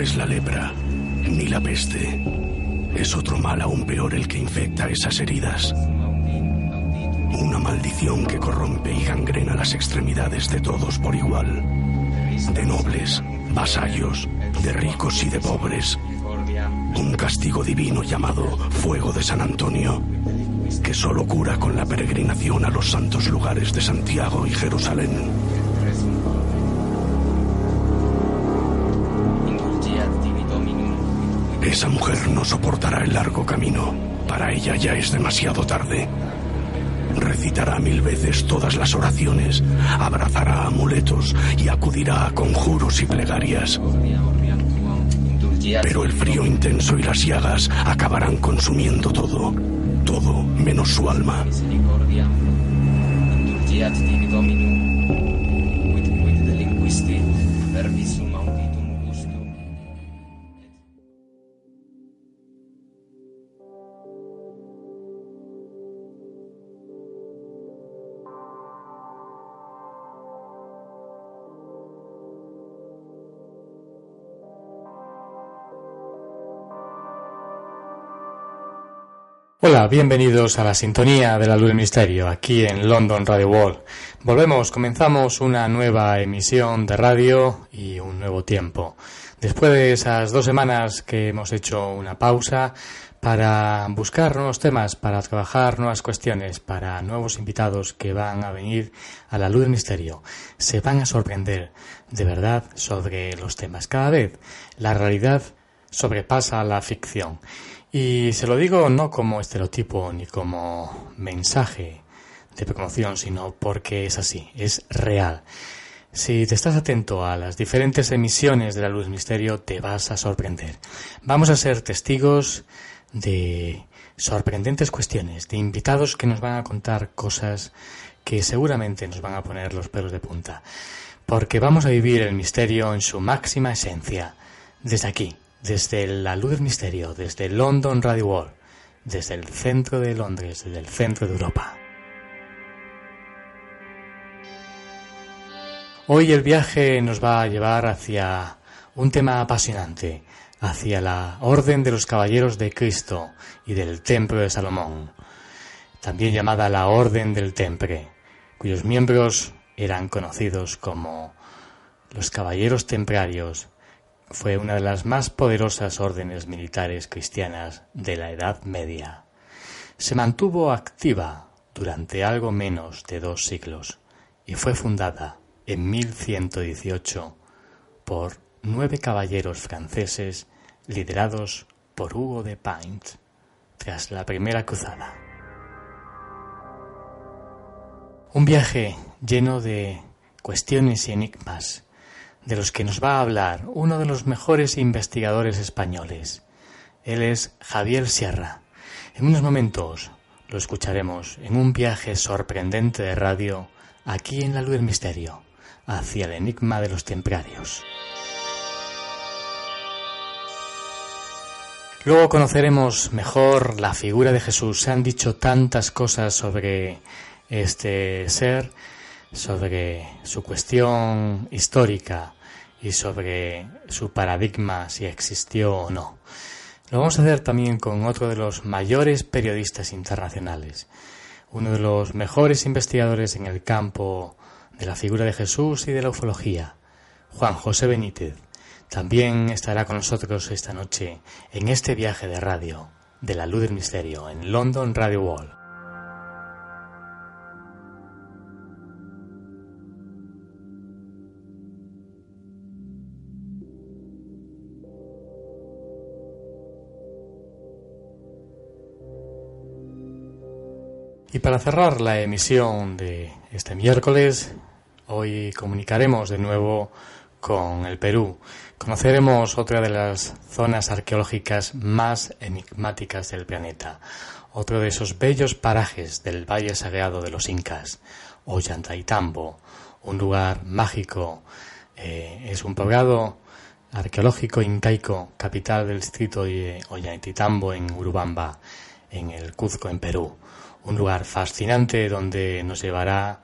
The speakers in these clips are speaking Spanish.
es la lepra, ni la peste. Es otro mal aún peor el que infecta esas heridas. Una maldición que corrompe y gangrena las extremidades de todos por igual. De nobles, vasallos, de ricos y de pobres. Un castigo divino llamado Fuego de San Antonio, que solo cura con la peregrinación a los santos lugares de Santiago y Jerusalén. Esa mujer no soportará el largo camino. Para ella ya es demasiado tarde. Recitará mil veces todas las oraciones, abrazará amuletos y acudirá a conjuros y plegarias. Pero el frío intenso y las llagas acabarán consumiendo todo, todo menos su alma. Hola, bienvenidos a la sintonía de la luz del misterio, aquí en London Radio World. Volvemos, comenzamos una nueva emisión de radio y un nuevo tiempo. Después de esas dos semanas que hemos hecho una pausa para buscar nuevos temas, para trabajar nuevas cuestiones, para nuevos invitados que van a venir a la luz del misterio, se van a sorprender de verdad sobre los temas. Cada vez la realidad sobrepasa la ficción. Y se lo digo no como estereotipo ni como mensaje de promoción, sino porque es así, es real. Si te estás atento a las diferentes emisiones de la Luz Misterio, te vas a sorprender. Vamos a ser testigos de sorprendentes cuestiones, de invitados que nos van a contar cosas que seguramente nos van a poner los pelos de punta. Porque vamos a vivir el misterio en su máxima esencia, desde aquí, desde la luz del misterio, desde London Radio World, desde el centro de Londres, desde el centro de Europa. Hoy el viaje nos va a llevar hacia un tema apasionante, hacia la Orden de los Caballeros de Cristo y del Templo de Salomón, también llamada la Orden del Temple, cuyos miembros eran conocidos como los Caballeros Templarios fue una de las más poderosas órdenes militares cristianas de la Edad Media. Se mantuvo activa durante algo menos de dos siglos y fue fundada en 1118 por nueve caballeros franceses liderados por Hugo de Paint tras la Primera Cruzada. Un viaje lleno de cuestiones y enigmas de los que nos va a hablar uno de los mejores investigadores españoles. Él es Javier Sierra. En unos momentos lo escucharemos en un viaje sorprendente de radio aquí en la luz del misterio, hacia el enigma de los templarios. Luego conoceremos mejor la figura de Jesús. Se han dicho tantas cosas sobre este ser sobre su cuestión histórica y sobre su paradigma si existió o no. Lo vamos a hacer también con otro de los mayores periodistas internacionales, uno de los mejores investigadores en el campo de la figura de Jesús y de la ufología, Juan José Benítez. También estará con nosotros esta noche en este viaje de radio de la luz del misterio en London Radio Wall. Y para cerrar la emisión de este miércoles, hoy comunicaremos de nuevo con el Perú. Conoceremos otra de las zonas arqueológicas más enigmáticas del planeta, otro de esos bellos parajes del Valle Sagrado de los Incas, Ollantaytambo, un lugar mágico. Eh, es un poblado arqueológico incaico, capital del distrito de Ollantaytambo en Urubamba, en el Cuzco, en Perú un lugar fascinante donde nos llevará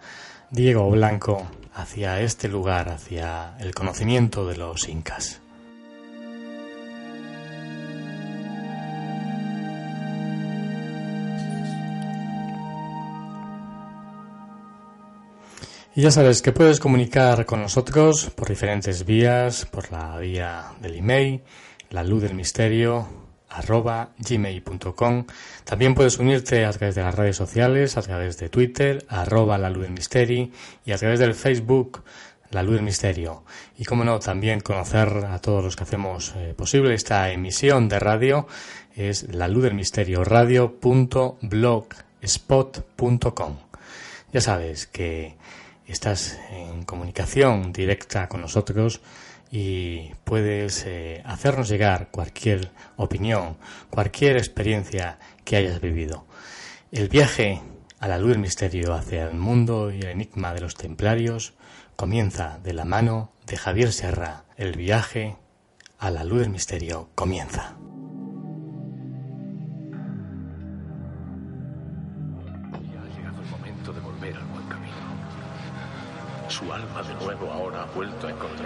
Diego Blanco hacia este lugar, hacia el conocimiento de los incas. Y ya sabes que puedes comunicar con nosotros por diferentes vías, por la vía del email, la luz del misterio, arroba gmail.com. También puedes unirte a través de las redes sociales, a través de Twitter, arroba la luz del misterio, y a través del Facebook, la luz del misterio. Y como no, también conocer a todos los que hacemos eh, posible esta emisión de radio es la luz del misterio radio.blogspot.com. Ya sabes que estás en comunicación directa con nosotros y puedes eh, hacernos llegar cualquier opinión, cualquier experiencia que hayas vivido. El viaje a la luz del misterio hacia el mundo y el enigma de los templarios comienza de la mano de Javier Serra. El viaje a la luz del misterio comienza. Su alma de nuevo ahora ha vuelto a encontrar.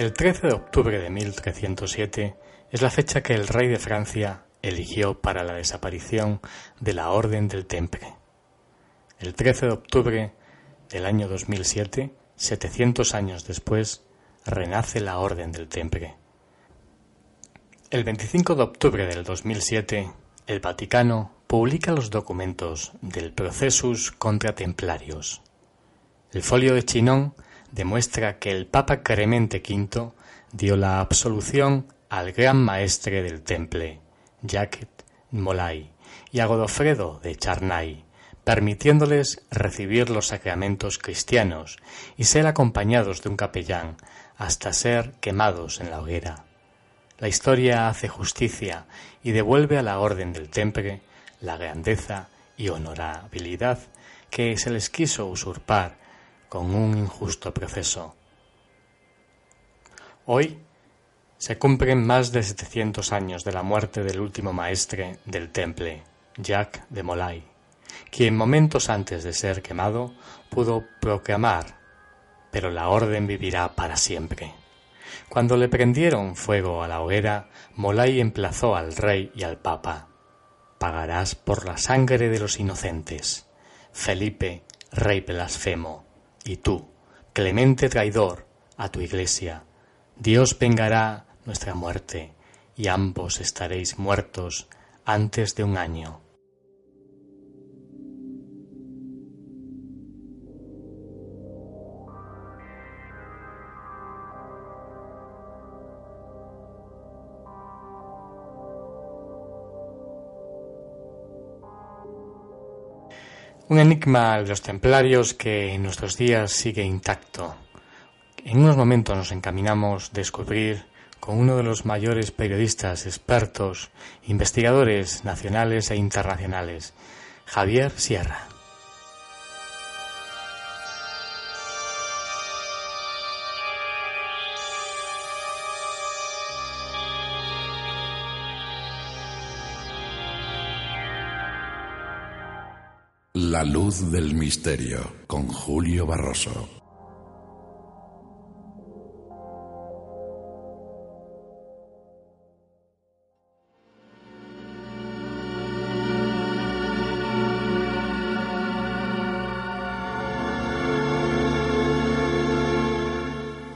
El 13 de octubre de 1307 es la fecha que el rey de Francia eligió para la desaparición de la Orden del Temple. El 13 de octubre del año 2007, 700 años después, renace la Orden del Temple. El 25 de octubre del 2007, el Vaticano publica los documentos del Procesus contra Templarios. El folio de Chinon demuestra que el Papa Clemente V dio la absolución al gran maestre del Temple, Jacques Molay, y a Godofredo de Charnay, permitiéndoles recibir los sacramentos cristianos y ser acompañados de un capellán hasta ser quemados en la hoguera. La historia hace justicia y devuelve a la orden del Temple la grandeza y honorabilidad que se les quiso usurpar con un injusto proceso. Hoy se cumplen más de 700 años de la muerte del último maestre del Temple, Jacques de Molay, quien momentos antes de ser quemado pudo proclamar, pero la orden vivirá para siempre. Cuando le prendieron fuego a la hoguera, Molay emplazó al rey y al papa. Pagarás por la sangre de los inocentes. Felipe, rey blasfemo, y tú, clemente traidor, a tu iglesia. Dios vengará nuestra muerte, y ambos estaréis muertos antes de un año. Un enigma de los templarios que en nuestros días sigue intacto. En unos momentos nos encaminamos a descubrir con uno de los mayores periodistas, expertos, investigadores nacionales e internacionales, Javier Sierra. La luz del misterio con Julio Barroso.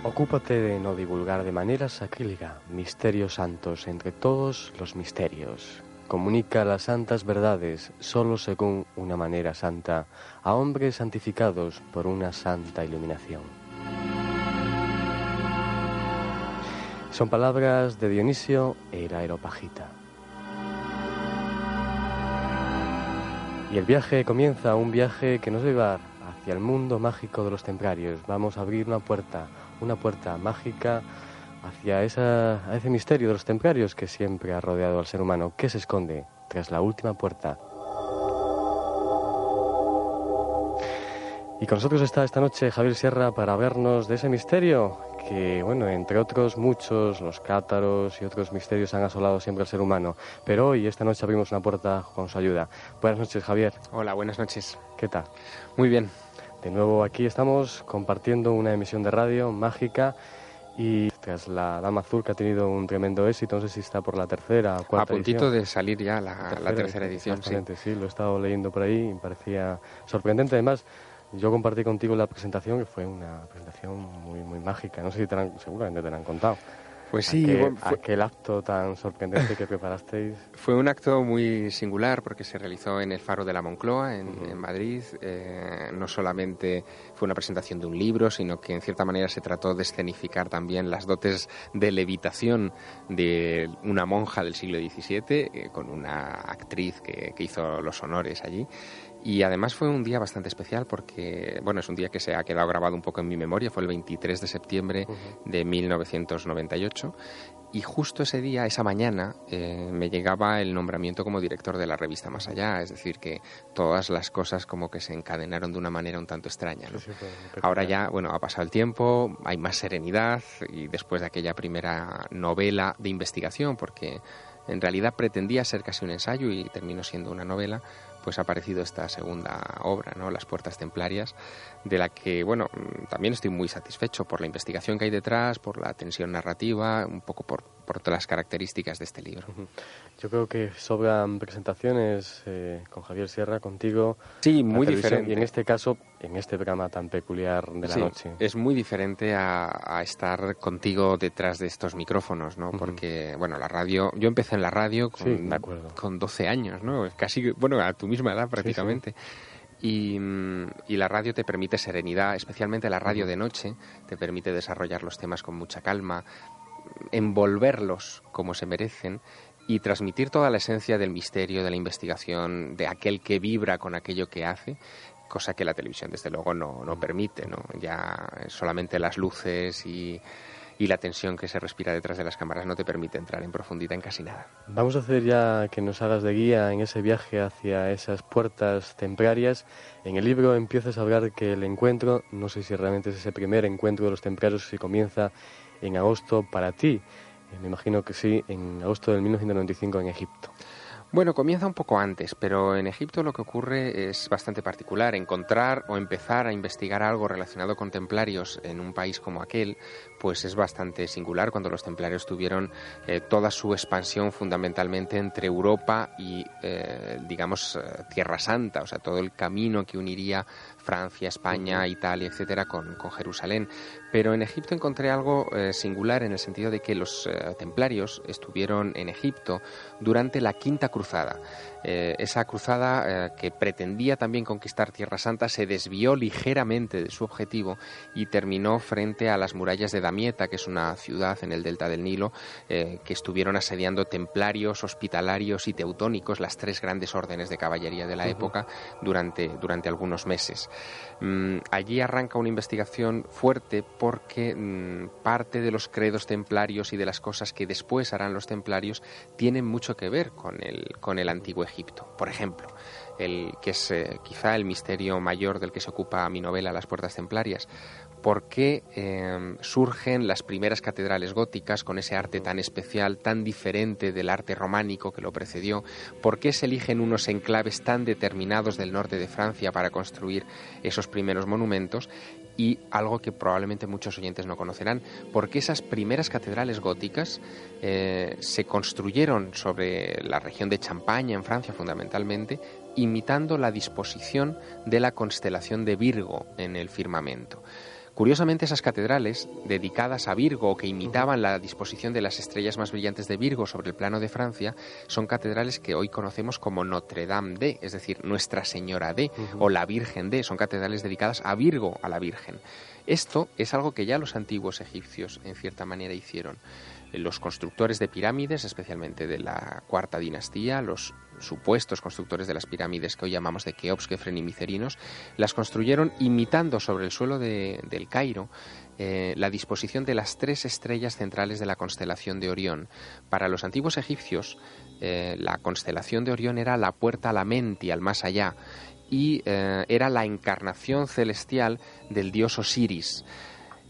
Ocúpate de no divulgar de manera sacrílega misterios santos entre todos los misterios comunica las santas verdades solo según una manera santa a hombres santificados por una santa iluminación. Son palabras de Dionisio e Aeropagita. Y el viaje comienza, un viaje que nos va a llevar hacia el mundo mágico de los templarios. Vamos a abrir una puerta, una puerta mágica hacia esa, ese misterio de los templarios que siempre ha rodeado al ser humano. ¿Qué se esconde tras la última puerta? Y con nosotros está esta noche Javier Sierra para vernos de ese misterio que, bueno, entre otros muchos, los cátaros y otros misterios han asolado siempre al ser humano. Pero hoy, esta noche, abrimos una puerta con su ayuda. Buenas noches, Javier. Hola, buenas noches. ¿Qué tal? Muy bien. De nuevo aquí estamos compartiendo una emisión de radio mágica y tras la Dama Azul que ha tenido un tremendo éxito, no sé si está por la tercera o cuarta A puntito de salir ya la, tercera, edición. Sí. sí, lo he estado leyendo por ahí y me parecía sorprendente. Además, yo compartí contigo la presentación que fue una presentación muy, muy mágica. No sé si te seguramente te la han contado. Pues sí, aquel, acto tan sorprendente que preparasteis. Fue un acto muy singular porque se realizó en el Faro de la Moncloa, en, Madrid. Eh, no solamente fue una presentación de un libro, sino que en cierta manera se trató de escenificar también las dotes de levitación de una monja del siglo XVII, eh, con una actriz que hizo los honores allí. Y además fue un día bastante especial porque, bueno, es un día que se ha quedado grabado un poco en mi memoria, fue el 23 de septiembre de 1998 y justo ese día, esa mañana, eh, me llegaba el nombramiento como director de la revista Más Allá, es decir, que todas las cosas como que se encadenaron de una manera un tanto extraña. Ahora ya, bueno, ha pasado el tiempo, hay más serenidad y después de aquella primera novela de investigación, porque en realidad pretendía ser casi un ensayo y terminó siendo una novela, pues ha aparecido esta segunda obra, ¿no? Las Puertas Templarias, de la que, bueno, mm, también estoy muy satisfecho por la investigación que hay detrás, por la tensión narrativa, un poco por, por todas las características de este libro. Yo creo que sobran presentaciones eh, con Javier Sierra, contigo. Sí, muy diferente. Y en este caso, en este programa tan peculiar de la noche. Es muy diferente a, estar contigo detrás de estos micrófonos, ¿no? Porque, bueno, la radio. Yo empecé en la radio con, con 12 años, ¿no? Casi, bueno, a tu misma edad prácticamente. Y, y, la radio te permite serenidad, especialmente la radio de noche, te permite desarrollar los temas con mucha calma, envolverlos como se merecen y transmitir toda la esencia del misterio, de la investigación, de aquel que vibra con aquello que hace, cosa que la televisión desde luego no, no permite, ¿no? Ya solamente las luces y, y la tensión que se respira detrás de las cámaras no te permite entrar en profundidad en casi nada. Vamos a hacer ya que nos hagas de guía en ese viaje hacia esas puertas templarias. En el libro empiezas a hablar que el encuentro, no sé si realmente es ese primer encuentro de los templarios, si comienza en agosto para ti. Eh, me imagino que sí, en agosto del 1995 en Egipto. Bueno, comienza un poco antes, pero en Egipto lo que ocurre es bastante particular. Encontrar o empezar a investigar algo relacionado con templarios en un país como aquel, pues es bastante singular cuando los templarios tuvieron eh, toda su expansión fundamentalmente entre Europa y, eh, digamos, Tierra Santa, o sea, todo el camino que uniría Francia, España, Italia, etcétera, con, Jerusalén. Pero en Egipto encontré algo eh, singular en el sentido de que los eh, templarios estuvieron en Egipto durante la Quinta Cruzada. Eh, esa cruzada que pretendía también conquistar Tierra Santa se desvió ligeramente de su objetivo y terminó frente a las murallas de Que es una ciudad en el delta del Nilo, que estuvieron asediando templarios, hospitalarios y teutónicos, las tres grandes órdenes de caballería de la época, durante, durante algunos meses. Mm, allí arranca una investigación fuerte porque mm, parte de los credos templarios y de las cosas que después harán los templarios tienen mucho que ver con el, con el antiguo Egipto. Por ejemplo, el, que es eh, quizá el misterio mayor del que se ocupa mi novela Las Puertas Templarias por qué em, surgen las primeras catedrales góticas con ese arte tan especial, tan diferente del arte románico que lo precedió, por qué se eligen unos enclaves tan determinados del norte de Francia para construir esos primeros monumentos y algo que probablemente muchos oyentes no conocerán, porque esas primeras catedrales góticas eh, se construyeron sobre la región de Champaña, en Francia fundamentalmente, imitando la disposición de la constelación de Virgo en el firmamento. Curiosamente, esas catedrales, dedicadas a Virgo o que imitaban la disposición de las estrellas más brillantes de Virgo sobre el plano de Francia, son catedrales que hoy conocemos como Notre Dame de, es decir, Nuestra Señora de, o la Virgen de, son catedrales dedicadas a Virgo, a la Virgen. Esto es algo que ya los antiguos egipcios, en cierta manera, hicieron los constructores de pirámides, especialmente de la cuarta dinastía, los supuestos constructores de las pirámides que hoy llamamos de Keops, Kefren y Micerinos, las construyeron imitando sobre el suelo del Cairo eh, la disposición de las tres estrellas centrales de la constelación de Orión. Para los antiguos egipcios, eh, la constelación de Orión era la puerta a la mente, al más allá, y eh, era la encarnación celestial del dios Osiris.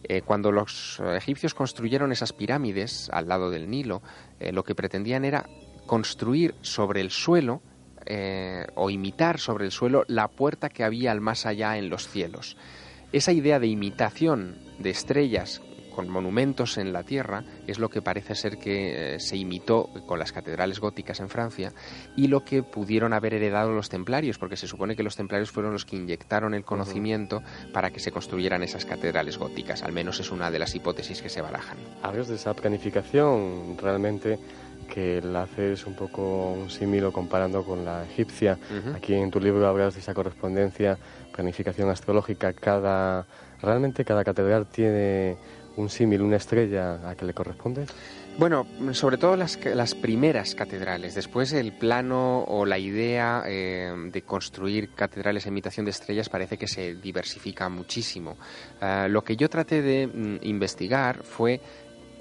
Eh, cuando los egipcios construyeron esas pirámides al lado del Nilo, eh, lo que pretendían era construir sobre el suelo eh, o imitar sobre el suelo la puerta que había al más allá en los cielos. Esa idea de imitación de estrellas con monumentos en la tierra, es lo que parece ser que eh, se imitó con las catedrales góticas en Francia y lo que pudieron haber heredado los templarios, porque se supone que los templarios fueron los que inyectaron el conocimiento para que se construyeran esas catedrales góticas, al menos es una de las hipótesis que se barajan. Hablas de esa planificación realmente que la haces un poco un símil comparando con la egipcia. Aquí en tu libro hablas de esa correspondencia, planificación astrológica. Cada, realmente cada catedral tiene un símil, una estrella a que le corresponde? Bueno, sobre todo las, las primeras catedrales. Después el plano o la idea eh, de construir catedrales en imitación de estrellas parece que se diversifica muchísimo. Ah, lo que yo traté de mm, investigar fue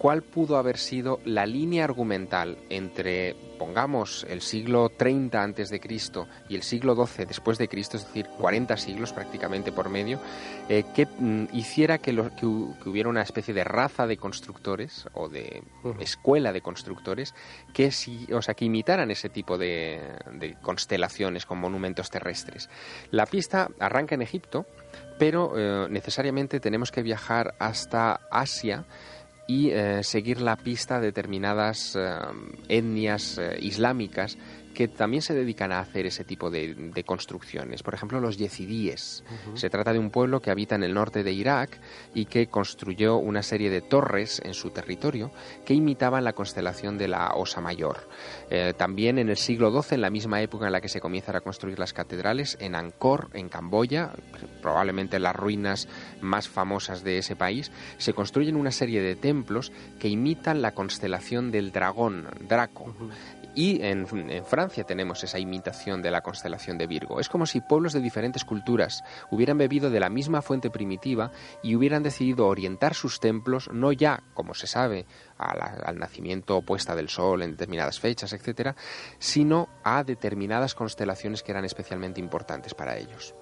cuál pudo haber sido la línea argumental entre, pongamos, el siglo 30 antes de Cristo y el siglo XII después de Cristo, es decir, 40 siglos prácticamente por medio, eh, que mm, hiciera que, que, hubiera una especie de raza de constructores o de escuela de constructores que, si, o sea, que imitaran ese tipo de, constelaciones con monumentos terrestres. La pista arranca en Egipto, pero eh, necesariamente tenemos que viajar hasta Asia y eh, seguir la pista de determinadas eh, etnias eh, islámicas que también se dedican a hacer ese tipo de, construcciones. Por ejemplo, los yezidíes. Se trata de un pueblo que habita en el norte de Irak y que construyó una serie de torres en su territorio que imitaban la constelación de la Osa Mayor. Eh, también en el siglo XII, en la misma época en la que se comienzan a construir las catedrales, en Angkor, en Camboya, probablemente las ruinas más famosas de ese país, se construyen una serie de templos que imitan la constelación del dragón, Draco. Y en, Francia tenemos esa imitación de la constelación de Virgo. Es como si pueblos de diferentes culturas hubieran bebido de la misma fuente primitiva y hubieran decidido orientar sus templos no ya, como se sabe, al nacimiento opuesta del Sol en determinadas fechas, etcétera, sino a determinadas constelaciones que eran especialmente importantes para ellos.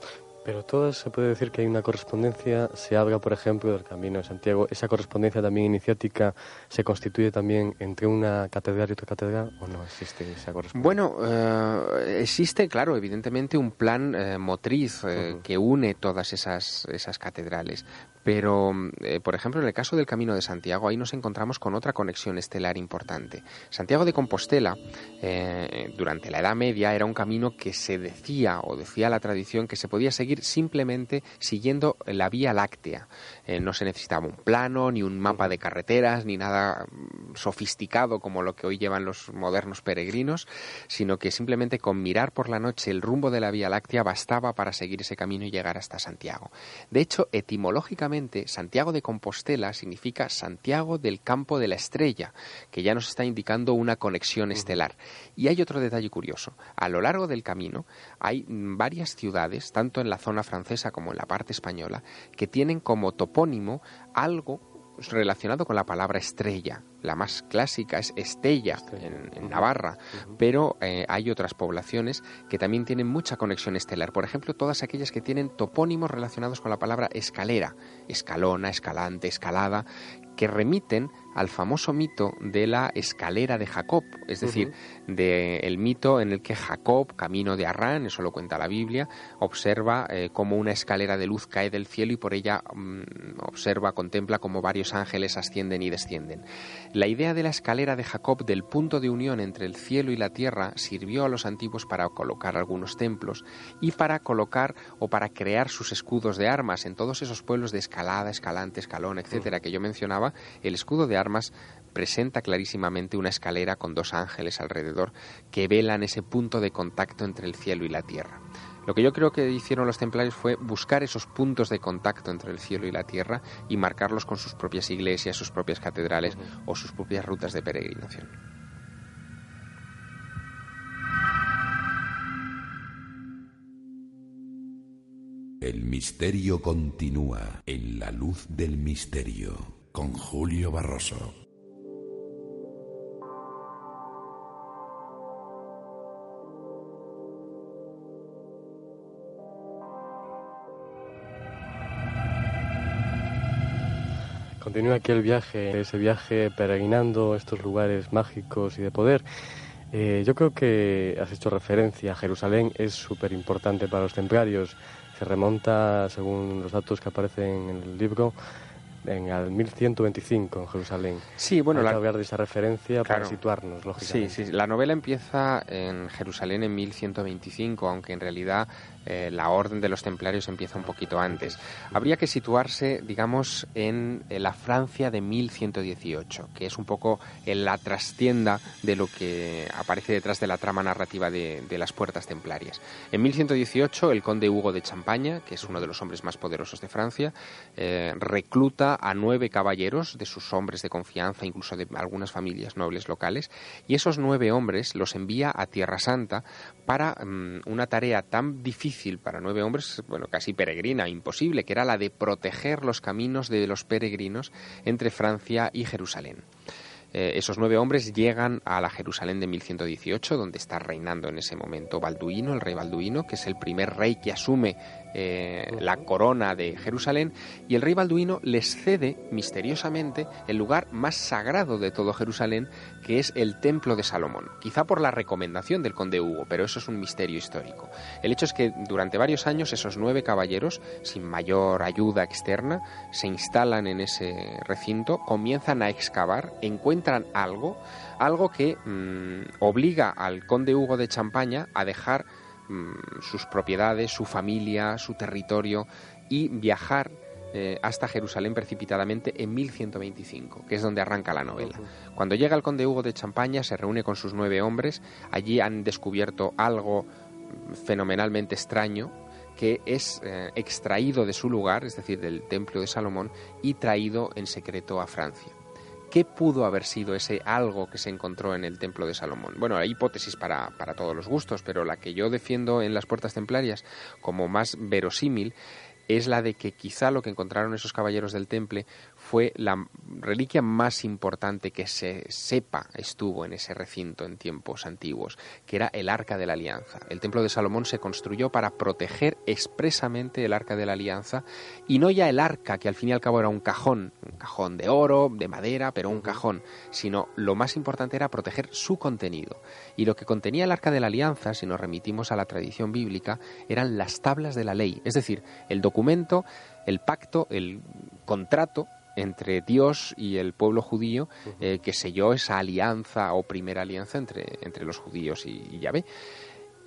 Pero todo se puede decir que hay una correspondencia, se habla, por ejemplo, del Camino de Santiago. ¿Esa correspondencia también iniciática se constituye también entre una catedral y otra catedral o no existe esa correspondencia? Bueno, eh, existe, claro, evidentemente un plan eh, motriz eh, que une todas esas, esas catedrales. Pero, eh, por ejemplo, en el caso del Camino de Santiago, ahí nos encontramos con otra conexión estelar importante. Santiago de Compostela, eh, durante la Edad Media, era un camino que se decía, o decía la tradición, que se podía seguir simplemente siguiendo la Vía Láctea. Eh, no se necesitaba un plano, ni un mapa de carreteras, ni nada mm, sofisticado como lo que hoy llevan los modernos peregrinos, sino que simplemente con mirar por la noche el rumbo de la Vía Láctea bastaba para seguir ese camino y llegar hasta Santiago. De hecho, etimológicamente, Santiago de Compostela significa Santiago del campo de la estrella, que ya nos está indicando una conexión estelar. Y hay otro detalle curioso. A lo largo del camino hay varias ciudades, tanto en la zona francesa como en la parte española, que tienen como topónimo algo relacionado con la palabra estrella. La más clásica es Estella en, Navarra, pero eh, hay otras poblaciones que también tienen mucha conexión estelar. Por ejemplo, todas aquellas que tienen topónimos relacionados con la palabra escalera, escalona, escalante, escalada, que remiten al famoso mito de la escalera de Jacob, es decir, del mito en el que Jacob, camino de Arrán, eso lo cuenta la Biblia, observa eh, cómo una escalera de luz cae del cielo y por ella mm, observa, contempla cómo varios ángeles ascienden y descienden. La idea de la escalera de Jacob, del punto de unión entre el cielo y la tierra, sirvió a los antiguos para colocar algunos templos y para colocar o para crear sus escudos de armas en todos esos pueblos de escalada, escalante, escalón, etcétera, que yo mencionaba. El escudo de armas presenta clarísimamente una escalera con dos ángeles alrededor que velan ese punto de contacto entre el cielo y la tierra. Lo que yo creo que hicieron los templarios fue buscar esos puntos de contacto entre el cielo y la tierra y marcarlos con sus propias iglesias, sus propias catedrales o sus propias rutas de peregrinación. El misterio continúa en la luz del misterio con Julio Barroso. Continúa aquí el viaje, ese viaje peregrinando estos lugares mágicos y de poder. Eh, yo creo que has hecho referencia a Jerusalén, es súper importante para los templarios. Se remonta, según los datos que aparecen en el libro, en el 1125 en Jerusalén. Sí, bueno, Hay la... que hablar de esa referencia para situarnos, lógicamente. Sí, sí, la novela empieza en Jerusalén en 1125, aunque en realidad eh, la orden de los templarios empieza un poquito antes. Habría que situarse, digamos, en, la Francia de 1118, que es un poco en la trastienda de lo que aparece detrás de la trama narrativa de, las puertas templarias. En 1118, el conde Hugo de Champaña, que es uno de los hombres más poderosos de Francia, eh, recluta a nueve caballeros de sus hombres de confianza, incluso de algunas familias nobles locales, y esos nueve hombres los envía a Tierra Santa para mm, una tarea tan difícil para nueve hombres, bueno, casi peregrina, imposible, que era la de proteger los caminos de los peregrinos entre Francia y Jerusalén. Eh, esos nueve hombres llegan a la Jerusalén de 1118, donde está reinando en ese momento Balduino, el rey Balduino, que es el primer rey que asume eh, la corona de Jerusalén, y el rey Balduino les cede misteriosamente el lugar más sagrado de todo Jerusalén, que es el templo de Salomón. Quizá por la recomendación del conde Hugo, pero eso es un misterio histórico. El hecho es que durante varios años esos nueve caballeros, sin mayor ayuda externa, se instalan en ese recinto, comienzan a excavar, encuentran algo, algo que mm, obliga al conde Hugo de Champaña a dejar sus propiedades, su familia, su territorio y viajar eh, hasta Jerusalén precipitadamente en 1125, que es donde arranca la novela. Cuando llega el conde Hugo de Champaña, se reúne con sus nueve hombres, allí han descubierto algo fenomenalmente extraño, que es eh, extraído de su lugar, es decir, del templo de Salomón, y traído en secreto a Francia. ¿Qué pudo haber sido ese algo que se encontró en el templo de Salomón? Bueno, hay hipótesis para, para todos los gustos, pero la que yo defiendo en las puertas templarias como más verosímil es la de que quizá lo que encontraron esos caballeros del temple fue la reliquia más importante que se sepa estuvo en ese recinto en tiempos antiguos, que era el Arca de la Alianza. El Templo de Salomón se construyó para proteger expresamente el Arca de la Alianza y no ya el arca, que al fin y al cabo era un cajón, un cajón de oro, de madera, pero un cajón, sino lo más importante era proteger su contenido. Y lo que contenía el Arca de la Alianza, si nos remitimos a la tradición bíblica, eran las tablas de la ley, es decir, el documento, el pacto, el contrato entre Dios y el pueblo judío eh, que selló esa alianza o primera alianza entre, entre los judíos y, Yahvé.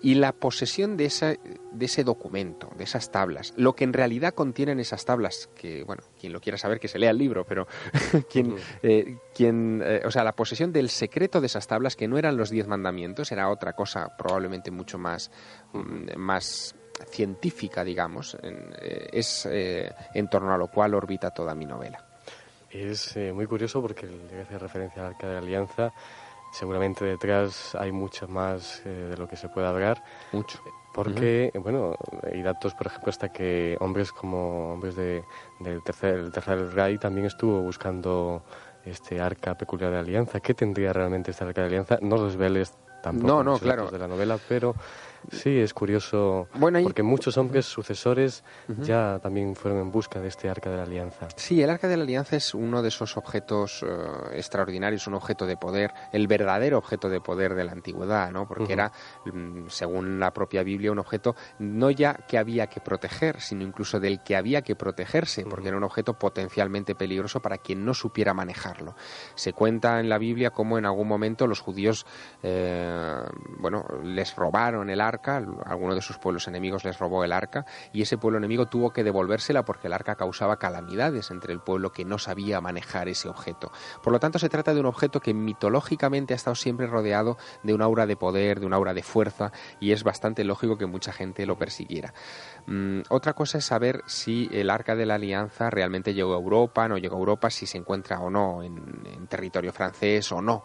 Y la posesión de, esa, de ese documento, de esas tablas, lo que en realidad contienen esas tablas, que, bueno, quien lo quiera saber que se lea el libro, pero quien, eh, quien eh, o sea, la posesión del secreto de esas tablas, que no eran los diez mandamientos, era otra cosa probablemente mucho más, mm, más científica, digamos, es en torno a lo cual orbita toda mi novela. Es eh, muy curioso porque le hace referencia al Arca de la Alianza. Seguramente detrás hay mucho más eh, de lo que se puede hablar. Mucho. Porque, bueno, hay datos, por ejemplo, hasta que hombres como hombres de, del tercer, tercer Reich también estuvo buscando este arca peculiar de alianza. ¿Qué tendría realmente esta arca de alianza? No los veles tampoco no, no, claro. de la novela, pero Sí, es curioso porque muchos hombres sucesores ya también fueron en busca de este Arca de la Alianza. Sí, el Arca de la Alianza es uno de esos objetos eh, extraordinarios, un objeto de poder, el verdadero objeto de poder de la antigüedad, ¿no? Porque era, mm, según la propia Biblia, un objeto no ya que había que proteger, sino incluso del que había que protegerse, porque era un objeto potencialmente peligroso para quien no supiera manejarlo. Se cuenta en la Biblia cómo en algún momento los judíos, eh, bueno, les robaron el arca alguno de sus pueblos enemigos les robó el arca y ese pueblo enemigo tuvo que devolvérsela porque el arca causaba calamidades entre el pueblo que no sabía manejar ese objeto. Por lo tanto, se trata de un objeto que mitológicamente ha estado siempre rodeado de un aura de poder, de un aura de fuerza y es bastante lógico que mucha gente lo persiguiera. Mm, otra cosa es saber si el arca de la alianza realmente llegó a Europa, no llegó a Europa, si se encuentra o no en territorio francés o no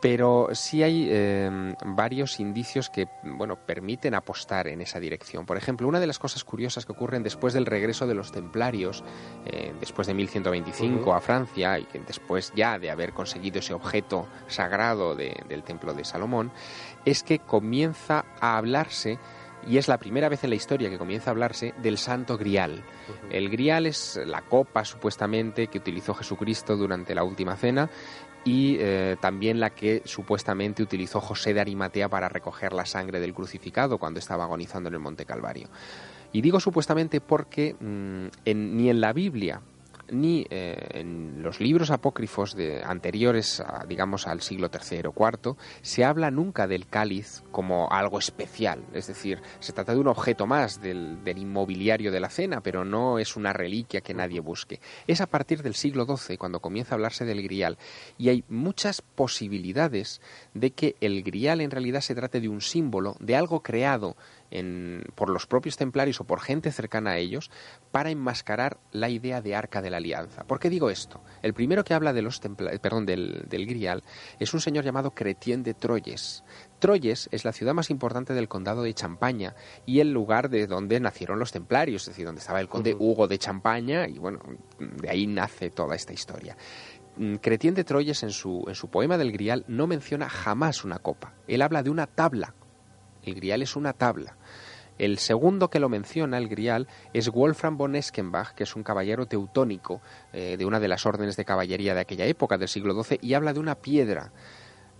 pero sí hay eh, varios indicios que bueno permiten apostar en esa dirección. Por ejemplo, una de las cosas curiosas que ocurren después del regreso de los templarios, eh, después de 1125 a Francia y que después ya de haber conseguido ese objeto sagrado del templo de Salomón, es que comienza a hablarse y es la primera vez en la historia que comienza a hablarse del Santo Grial. El Grial es la copa supuestamente que utilizó Jesucristo durante la última cena y eh, también la que supuestamente utilizó José de Arimatea para recoger la sangre del crucificado cuando estaba agonizando en el Monte Calvario. Y digo supuestamente porque mm, ni en la Biblia ni eh, en los libros apócrifos de, anteriores, digamos, al siglo III o IV, se habla nunca del cáliz como algo especial. Es decir, se trata de un objeto más del, inmobiliario de la cena, pero no es una reliquia que nadie busque. Es a partir del siglo XII cuando comienza a hablarse del grial y hay muchas posibilidades de que el grial en realidad se trate de un símbolo, de algo creado por los propios templarios o por gente cercana a ellos para enmascarar la idea de arca de la alianza. ¿Por qué digo esto? El primero que habla de los perdón, del, del grial es un señor llamado Cretien de Troyes. Troyes es la ciudad más importante del condado de Champaña y el lugar de donde nacieron los templarios, es decir, donde estaba el conde Hugo de Champaña y bueno, de ahí nace toda esta historia. Mm, Cretien de Troyes en su, en su poema del Grial no menciona jamás una copa. Él habla de una tabla el grial es una tabla. El segundo que lo menciona, el grial, es Wolfram von Eskenbach, que es un caballero teutónico eh, de una de las órdenes de caballería de aquella época, del siglo XII, y habla de una piedra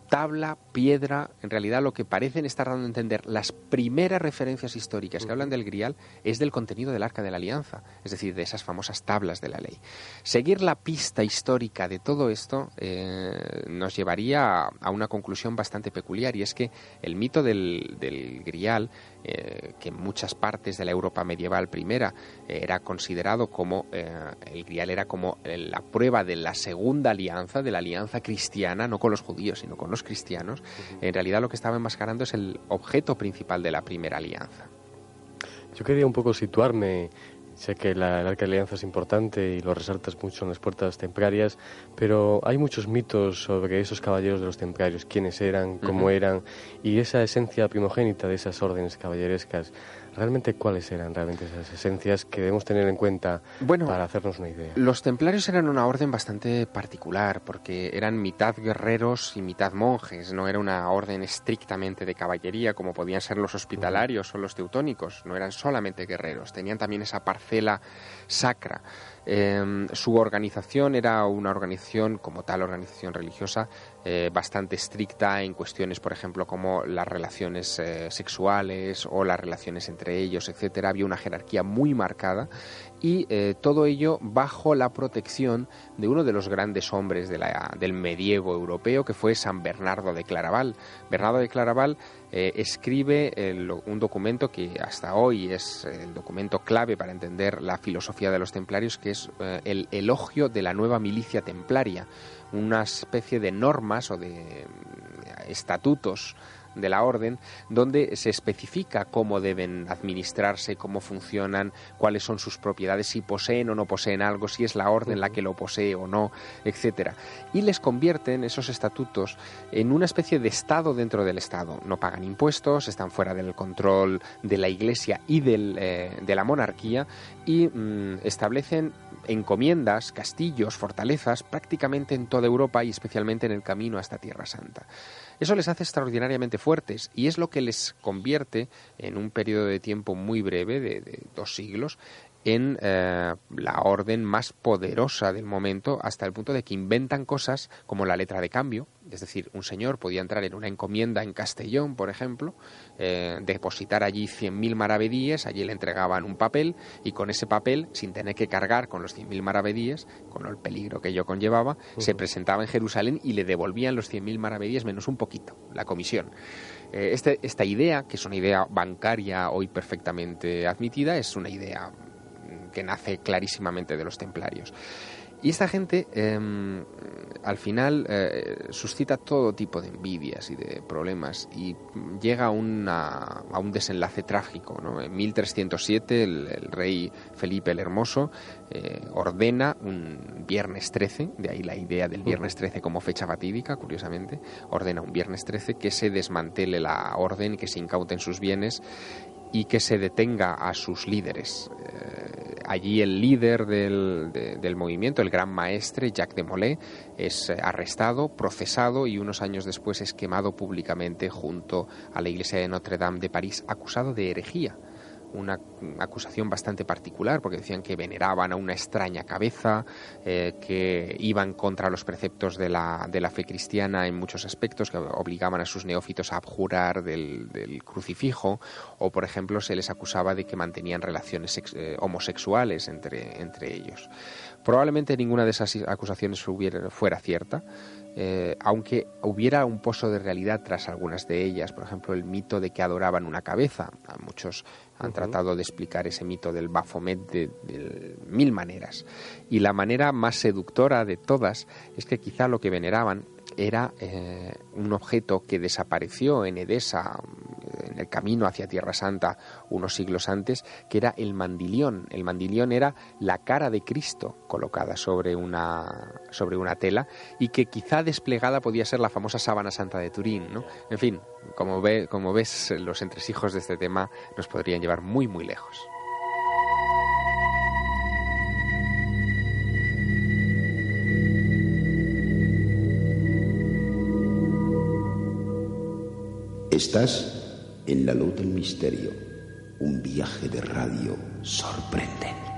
tabla, piedra, en realidad lo que parecen estar dando a entender las primeras referencias históricas que hablan del grial es del contenido del arca de la alianza, es decir, de esas famosas tablas de la ley. Seguir la pista histórica de todo esto eh, nos llevaría a, una conclusión bastante peculiar y es que el mito del, del grial eh, que en muchas partes de la Europa medieval primera eh, era considerado como eh, el grial era como la prueba de la segunda alianza, de la alianza cristiana, no con los judíos, sino con los cristianos, en realidad lo que estaba enmascarando es el objeto principal de la primera alianza. Yo quería un poco situarme Sé que la, el Arca de Alianza es importante y lo resaltas mucho en las puertas templarias, pero hay muchos mitos sobre esos caballeros de los templarios, quiénes eran, cómo eran, y esa esencia primogénita de esas órdenes caballerescas. ¿Realmente cuáles eran realmente esas esencias que debemos tener en cuenta para hacernos una idea? Los templarios eran una orden bastante particular porque eran mitad guerreros y mitad monjes, no era una orden estrictamente de caballería como podían ser los hospitalarios o los teutónicos, no eran solamente guerreros, tenían también esa parcela sacra. Em, su organización era una organización, como tal organización religiosa, eh, bastante estricta en cuestiones, por ejemplo, como las relaciones eh, sexuales o las relaciones entre ellos, etcétera. Había una jerarquía muy marcada y eh, todo ello bajo la protección de uno de los grandes hombres del medievo europeo, que fue San Bernardo de Claraval. Bernardo de Claraval escribe un documento que hasta hoy es el documento clave para entender la filosofía de los templarios, que es el elogio de la nueva milicia templaria una especie de normas o de mm, estatutos de la orden, donde se especifica cómo deben administrarse, cómo funcionan, cuáles son sus propiedades, si poseen o no poseen algo, si es la orden la que lo posee o no, etcétera. Y les convierten esos estatutos en una especie de Estado dentro del Estado. No pagan impuestos, están fuera del control de la Iglesia y eh, de la monarquía y mm, establecen encomiendas, castillos, fortalezas prácticamente en toda Europa y especialmente en el camino hasta Tierra Santa. Eso les hace extraordinariamente fuertes y es lo que les convierte en un periodo de tiempo muy breve, de dos siglos, en eh, la orden más poderosa del momento hasta el punto de que inventan cosas como la letra de cambio, es decir, un señor podía entrar en una encomienda en Castellón, por ejemplo, eh, depositar allí 100.000 maravedíes, allí le entregaban un papel y con ese papel, sin tener que cargar con los 100.000 maravedíes, con el peligro que ello conllevaba, se presentaba en Jerusalén y le devolvían los 100.000 maravedíes menos un poquito, la comisión. Eh, este, esta idea, que es una idea bancaria hoy perfectamente admitida, es una idea que nace clarísimamente de los templarios. Y esta gente em, al final eh, suscita todo tipo de envidias y de problemas y llega a, a un desenlace trágico. En 1307 el, rey Felipe el Hermoso eh, ordena un viernes 13, de ahí la idea del viernes 13 como fecha fatídica, curiosamente, ordena un viernes 13 que se desmantele la orden, que se incauten sus bienes y que se detenga a sus líderes. Eh, allí el líder del, del, movimiento, el gran maestre Jacques de Molay, es eh, arrestado, procesado y unos años después es quemado públicamente junto a la iglesia de Notre Dame de París, acusado de herejía una acusación bastante particular, porque decían que veneraban a una extraña cabeza, eh, que iban contra los preceptos de la, de la fe cristiana en muchos aspectos, que obligaban a sus neófitos a abjurar del, crucifijo, o por ejemplo se les acusaba de que mantenían relaciones eh, homosexuales entre, entre ellos. Probablemente ninguna de esas acusaciones fuera cierta, eh, aunque hubiera un pozo de realidad tras algunas de ellas, por ejemplo el mito de que adoraban una cabeza, a muchos han tratado de explicar ese mito del Baphomet de, mil maneras. Y la manera más seductora de todas es que quizá lo que veneraban era eh, un objeto que desapareció en Edesa, en el camino hacia Tierra Santa, unos siglos antes, que era el mandilión. El mandilión era la cara de Cristo colocada sobre una, sobre una tela y que quizá desplegada podía ser la famosa sábana santa de Turín. ¿no? En fin, como, ve, como ves, los entresijos de este tema nos podrían llevar muy, muy lejos. Estás en la luz del misterio, un viaje de radio sorprendente.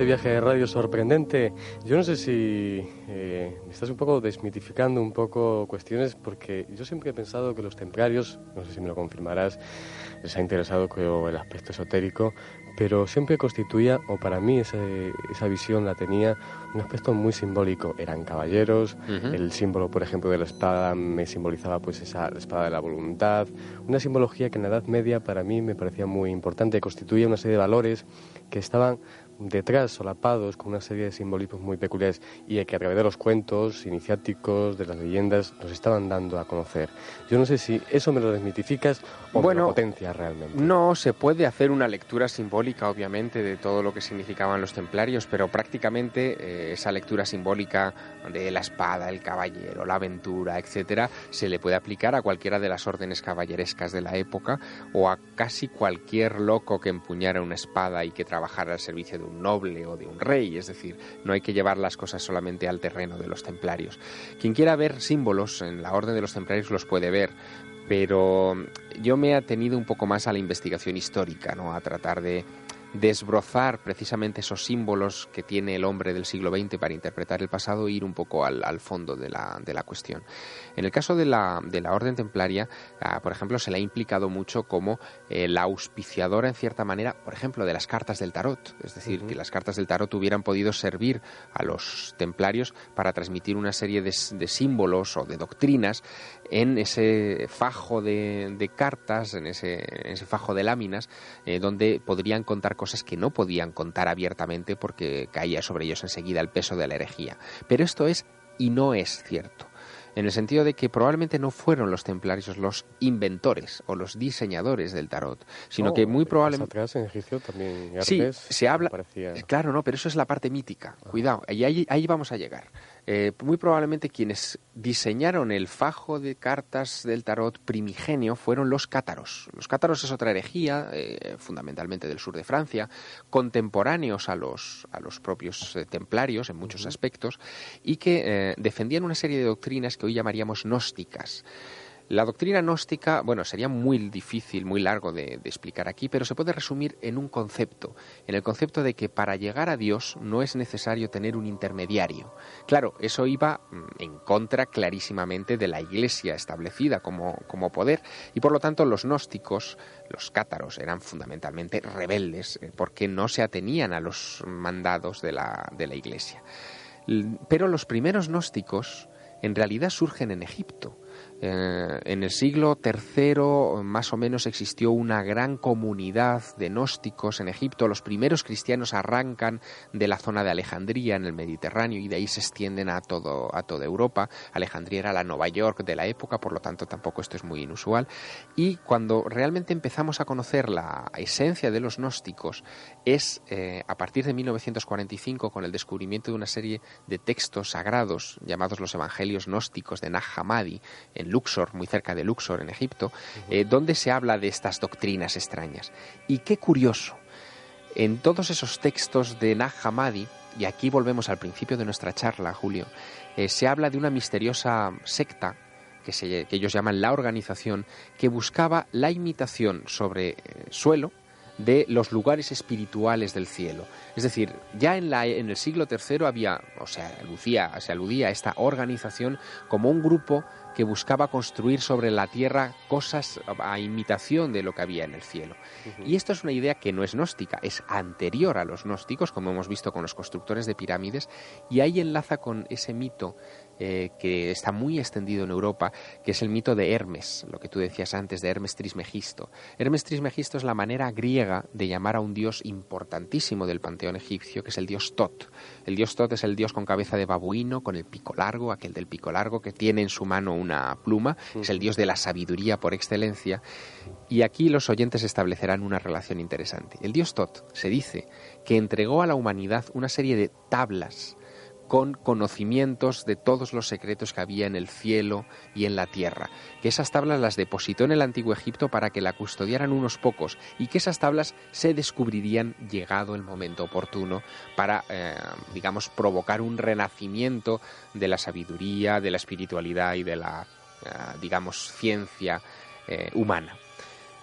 Este viaje de radio sorprendente, yo no sé si eh, estás un poco desmitificando un poco cuestiones, porque yo siempre he pensado que los templarios, no sé si me lo confirmarás, les ha interesado el aspecto esotérico, pero siempre constituía, o para mí esa visión la tenía, un aspecto muy simbólico. Eran caballeros, el símbolo, por ejemplo, de la espada me simbolizaba pues esa la espada de la voluntad, una simbología que en la Edad Media para mí me parecía muy importante, constituía una serie de valores que estaban detrás solapados con una serie de simbolismos muy peculiares y que a través de los cuentos iniciáticos, de las leyendas, nos estaban dando a conocer. Yo no sé si eso me lo desmitificas o bueno, me lo potencias realmente. No, se puede hacer una lectura simbólica, obviamente, de todo lo que significaban los templarios, pero prácticamente eh, esa lectura simbólica de la espada, el caballero, la aventura, etcétera, se le puede aplicar a cualquiera de las órdenes caballerescas de la época o a casi cualquier loco que empuñara una espada y que trabajara al servicio de noble o de un rey, es decir, no hay que llevar las cosas solamente al terreno de los templarios. Quien quiera ver símbolos en la orden de los templarios los puede ver, pero yo me he atenido un poco más a la investigación histórica, ¿no? a tratar de desbrozar precisamente esos símbolos que tiene el hombre del siglo XX para interpretar el pasado e ir un poco al, fondo de la, de la, cuestión. En el caso de la, de la Orden Templaria, ah, por ejemplo, se le ha implicado mucho como eh, la auspiciadora, en cierta manera, por ejemplo, de las cartas del tarot. Es decir, que las cartas del tarot hubieran podido servir a los templarios para transmitir una serie de, símbolos o de doctrinas en ese fajo de, cartas, en ese, ese, fajo de láminas, eh, donde podrían contar cosas que no podían contar abiertamente porque caía sobre ellos enseguida el peso de la herejía. Pero esto es y no es cierto en el sentido de que probablemente no fueron los templarios los inventores o los diseñadores del tarot, sino que muy probablemente... atrás en Egipcio también sí, se habla... Claro, no, pero eso es la parte mítica. Cuidado, y ahí, ahí vamos a llegar. Eh, muy probablemente quienes diseñaron el fajo de cartas del tarot primigenio fueron los cátaros. Los cátaros es otra herejía, eh, fundamentalmente del sur de Francia, contemporáneos a los, a los propios eh, templarios en muchos aspectos, y que defendían una serie de doctrinas que hoy llamaríamos gnósticas. La doctrina gnóstica, bueno, sería muy difícil, muy largo de, explicar aquí, pero se puede resumir en un concepto, en el concepto de que para llegar a Dios no es necesario tener un intermediario. Claro, eso iba mm, en contra clarísimamente de la Iglesia establecida como, poder, y por lo tanto los gnósticos, los cátaros, eran fundamentalmente rebeldes, eh, porque no se atenían a los mandados de la Iglesia. Pero los primeros gnósticos en realidad surgen en Egipto. Eh, en el siglo III más o menos existió una gran comunidad de gnósticos en Egipto. Los primeros cristianos arrancan de la zona de Alejandría en el Mediterráneo y de ahí se extienden a, todo, a toda Europa. Alejandría era la Nueva York de la época, por lo tanto tampoco esto es muy inusual. Y cuando realmente empezamos a conocer la esencia de los gnósticos es eh, a partir de 1945 con el descubrimiento de una serie de textos sagrados llamados los Evangelios gnósticos de Nag Hammadi en Luxor, muy cerca de Luxor, en Egipto, eh, donde se habla de estas doctrinas extrañas. Y qué curioso, en todos esos textos de Nag Hammadi, y aquí volvemos al principio de nuestra charla, Julio, eh, se habla de una misteriosa secta que, que, ellos llaman la organización, que buscaba la imitación sobre suelo de los lugares espirituales del cielo. Es decir, ya en, la, en el siglo III había, o sea, se aludía a esta organización como un grupo que buscaba construir sobre la tierra cosas a imitación de lo que había en el cielo. Y esto es una idea que no es gnóstica, es anterior a los gnósticos, como hemos visto con los constructores de pirámides, y ahí enlaza con ese mito eh, que está muy extendido en Europa, que es el mito de Hermes, lo que tú decías antes de Hermes Trismegisto. Hermes Trismegisto es la manera griega de llamar a un dios importantísimo del panteón egipcio, que es el dios Tot. El dios Tot es el dios con cabeza de babuino, con el pico largo, aquel del pico largo que tiene en su mano una pluma, es el dios de la sabiduría por excelencia. Y aquí los oyentes establecerán una relación interesante. El dios Tot se dice que entregó a la humanidad una serie de tablas con conocimientos de todos los secretos que había en el cielo y en la tierra, que esas tablas las depositó en el antiguo Egipto para que la custodiaran unos pocos y que esas tablas se descubrirían llegado el momento oportuno para, eh, digamos, provocar un renacimiento de la sabiduría, de la espiritualidad y de la, eh, digamos, ciencia eh, humana.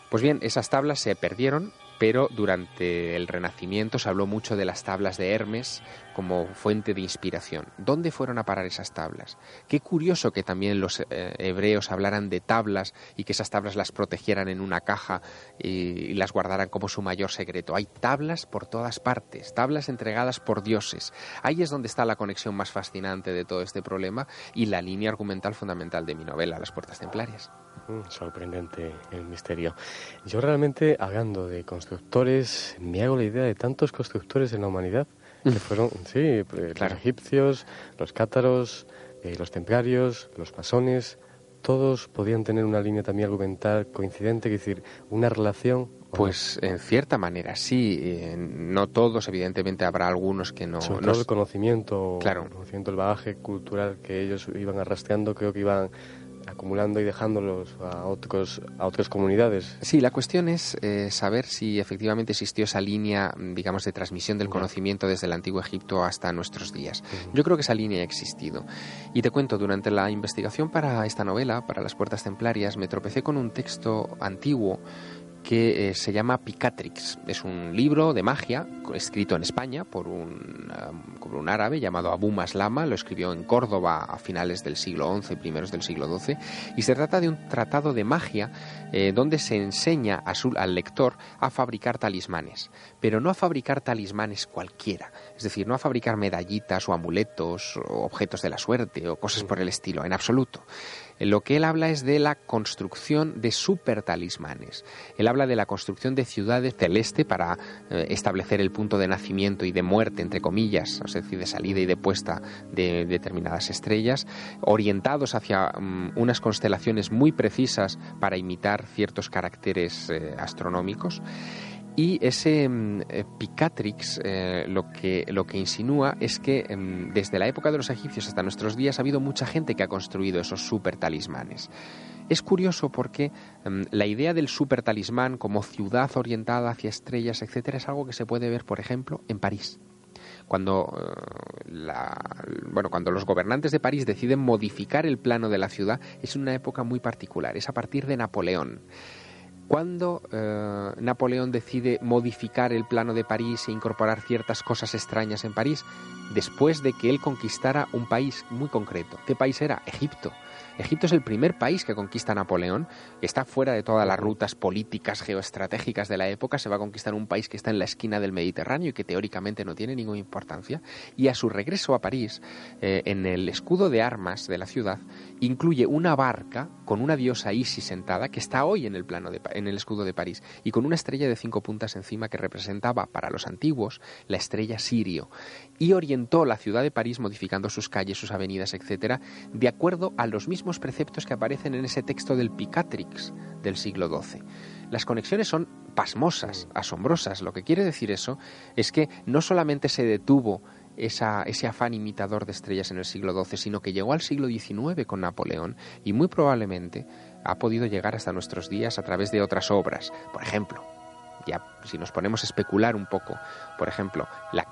Pues bien, esas tablas se perdieron pero durante el Renacimiento se habló mucho de las tablas de Hermes como fuente de inspiración. ¿Dónde fueron a parar esas tablas? Qué curioso que también los eh, hebreos hablaran de tablas y que esas tablas las protegieran en una caja y, las guardaran como su mayor secreto. Hay tablas por todas partes, tablas entregadas por dioses. Ahí es donde está la conexión más fascinante de todo este problema y la línea argumental fundamental de mi novela, Las Puertas Templarias. Mm, sorprendente el misterio. Yo realmente, hablando de constructores, me hago la idea de tantos constructores en la humanidad que fueron, sí, pues, los egipcios, los cátaros, eh, los templarios, los masones, todos podían tener una línea también argumental coincidente, es decir, una relación. Pues en cierta manera sí, eh, no todos, evidentemente habrá algunos que no. Sobre todo el conocimiento, claro. el conocimiento, el bagaje cultural que ellos iban arrastrando, creo que iban acumulando y dejándolos a, otros, a otras comunidades. Sí, la cuestión es eh, saber si efectivamente existió esa línea, digamos, de transmisión del conocimiento desde el antiguo Egipto hasta nuestros días. Yo creo que esa línea ha existido. Y te cuento, durante la investigación para esta novela, para las Puertas Templarias, me tropecé con un texto antiguo que eh, se llama Picatrix. Es un libro de magia escrito en España por un, um, un árabe llamado Abu Maslama. Lo escribió en Córdoba a finales del siglo XI, primeros del siglo XII. Y se trata de un tratado de magia eh, donde se enseña al lector a fabricar talismanes. Pero no a fabricar talismanes cualquiera. Es decir, no a fabricar medallitas o amuletos o objetos de la suerte o cosas por el estilo, en absoluto Lo que él habla es de la construcción de supertalismanes. Él habla de la construcción de ciudades celeste para eh, establecer el punto de nacimiento y de muerte, entre comillas, es decir, de salida y de puesta de determinadas estrellas, orientados hacia mm, unas constelaciones muy precisas para imitar ciertos caracteres eh, astronómicos. Y ese mm, eh, Picatrix eh, lo, que, lo que insinúa es que mm, desde la época de los egipcios hasta nuestros días ha habido mucha gente que ha construido esos super talismanes. Es curioso porque mm, la idea del super talismán como ciudad orientada hacia estrellas, etcétera, es algo que se puede ver, por ejemplo, en París cuando, eh, bueno, cuando los gobernantes de París deciden modificar el plano de la ciudad, es una época muy particular, es a partir de Napoleón. Cuando eh, Napoleón decide modificar el plano de París e incorporar ciertas cosas extrañas en París, después de que él conquistara un país muy concreto. ¿Qué país era? Egipto. Egipto es el primer país que conquista Napoleón, está fuera de todas las rutas políticas geoestratégicas de la época, se va a conquistar un país que está en la esquina del Mediterráneo y que teóricamente no tiene ninguna importancia, y a su regreso a París, eh, en el escudo de armas de la ciudad, incluye una barca con una diosa Isis sentada que está hoy en el plano de, en el escudo de París y con una estrella de cinco puntas encima que representaba para los antiguos la estrella Sirio y orientó la ciudad de París modificando sus calles, sus avenidas, etcétera, de acuerdo a los mismos preceptos que aparecen en ese texto del Picatrix del siglo XII. Las conexiones son pasmosas, asombrosas. Lo que quiere decir eso es que no solamente se detuvo ese afán imitador de estrellas en el siglo XII, sino que llegó al siglo XIX con Napoleón y muy probablemente ha podido llegar hasta nuestros días a través de otras obras. Por ejemplo, ya si nos ponemos a especular un poco, por ejemplo, la,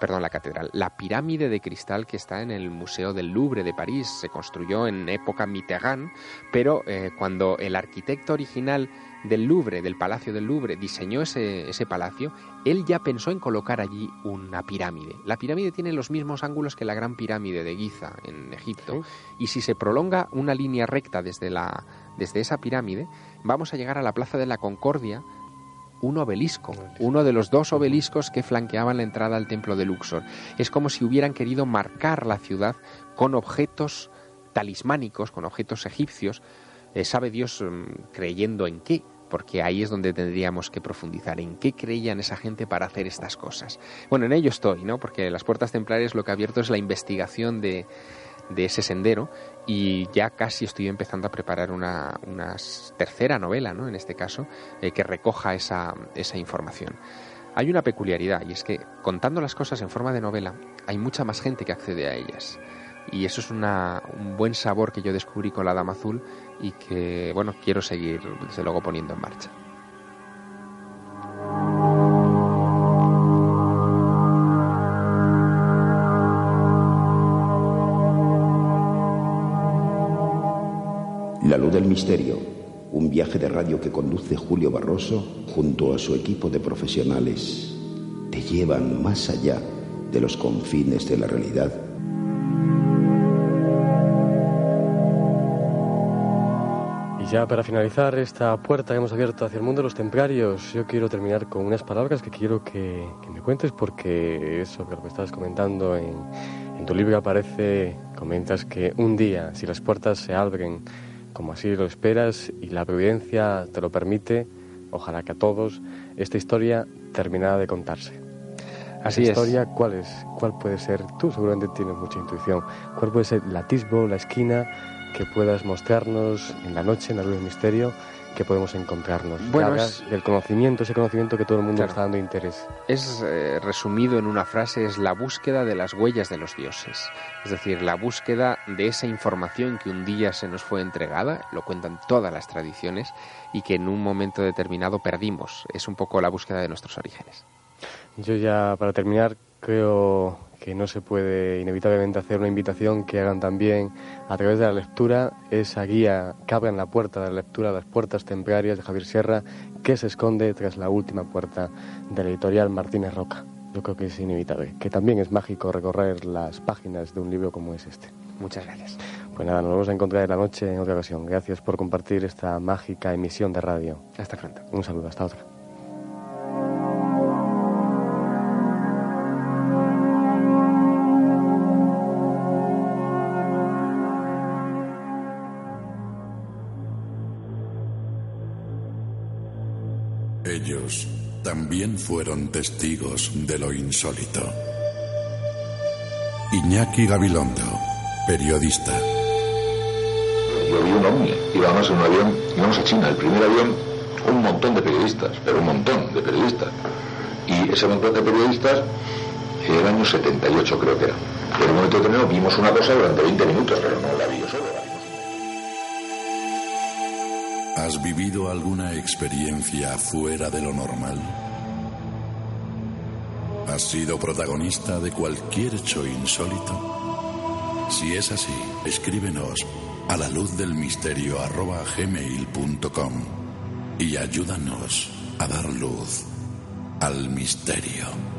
perdón, la catedral, la pirámide de cristal que está en el Museo del Louvre de París, se construyó en época Mitterrand, pero eh, cuando el arquitecto original del Louvre, del Palacio del Louvre, diseñó ese, ese palacio, él ya pensó en colocar allí una pirámide. La pirámide tiene los mismos ángulos que la gran pirámide de Giza en Egipto, y si se prolonga una línea recta desde, la, desde esa pirámide, vamos a llegar a la Plaza de la Concordia, un obelisco, uno de los dos obeliscos que flanqueaban la entrada al templo de Luxor. Es como si hubieran querido marcar la ciudad con objetos talismánicos, con objetos egipcios. Eh, ¿Sabe Dios mm, creyendo en qué? Porque ahí es donde tendríamos que profundizar. ¿En qué creían esa gente para hacer estas cosas? Bueno, en ello estoy, ¿no? Porque las puertas templarias lo que ha abierto es la investigación de, de ese sendero y ya casi estoy empezando a preparar una, tercera novela, ¿no? en este caso, eh, que recoja esa, esa información. Hay una peculiaridad y es que contando las cosas en forma de novela hay mucha más gente que accede a ellas. Y eso es una, un buen sabor que yo descubrí con la Dama Azul y que, bueno, quiero seguir, desde luego, poniendo en marcha. La luz del misterio, un viaje de radio que conduce Julio Barroso junto a su equipo de profesionales, te llevan más allá de los confines de la realidad. Y ya para finalizar esta puerta que hemos abierto hacia el mundo de los templarios, yo quiero terminar con unas palabras que quiero que, me cuentes porque eso que lo que estabas comentando en, en tu libro aparece, comentas que un día, si las puertas se abren, como así lo esperas y la providencia te lo permite, ojalá que a todos, esta historia terminada de contarse. Así historia, ¿cuál es? ¿Cuál puede ser? Tú seguramente tienes mucha intuición. ¿Cuál puede ser el atisbo, la esquina que puedas mostrarnos en la noche, en la luz del misterio, que podemos encontrarnos. Bueno, del conocimiento, ese conocimiento que todo el mundo está dando interés. Es eh, resumido en una frase, es la búsqueda de las huellas de los dioses. Es decir, la búsqueda de esa información que un día se nos fue entregada, lo cuentan todas las tradiciones, y que en un momento determinado perdimos. Es un poco la búsqueda de nuestros orígenes. Yo ya, para terminar, creo que no se puede inevitablemente hacer una invitación que hagan también a través de la lectura esa guía que abre en la puerta de la lectura, las puertas templarias de Javier Sierra, que se esconde tras la última puerta de la editorial Martínez Roca. Yo creo que es inevitable, que también es mágico recorrer las páginas de un libro como es este. Muchas gracias. Pues nada, nos vamos a encontrar en la noche en otra ocasión. Gracias por compartir esta mágica emisión de radio. Hasta pronto. Un saludo, hasta otra. Fueron testigos de lo insólito. Iñaki Gabilondo, periodista. Yo vi un ovni, íbamos en un avión, íbamos a China, el primer avión, un montón de periodistas, pero un montón de periodistas. Y ese montón de periodistas, el año 78 creo que era. En un momento determinado vimos una cosa durante 20 minutos, pero no la vi yo solo. ¿Has vivido alguna experiencia fuera de lo normal? ¿Has sido protagonista de cualquier hecho insólito? Si es así, escríbenos a la luz del misterio gmail.com y ayúdanos a dar luz al misterio.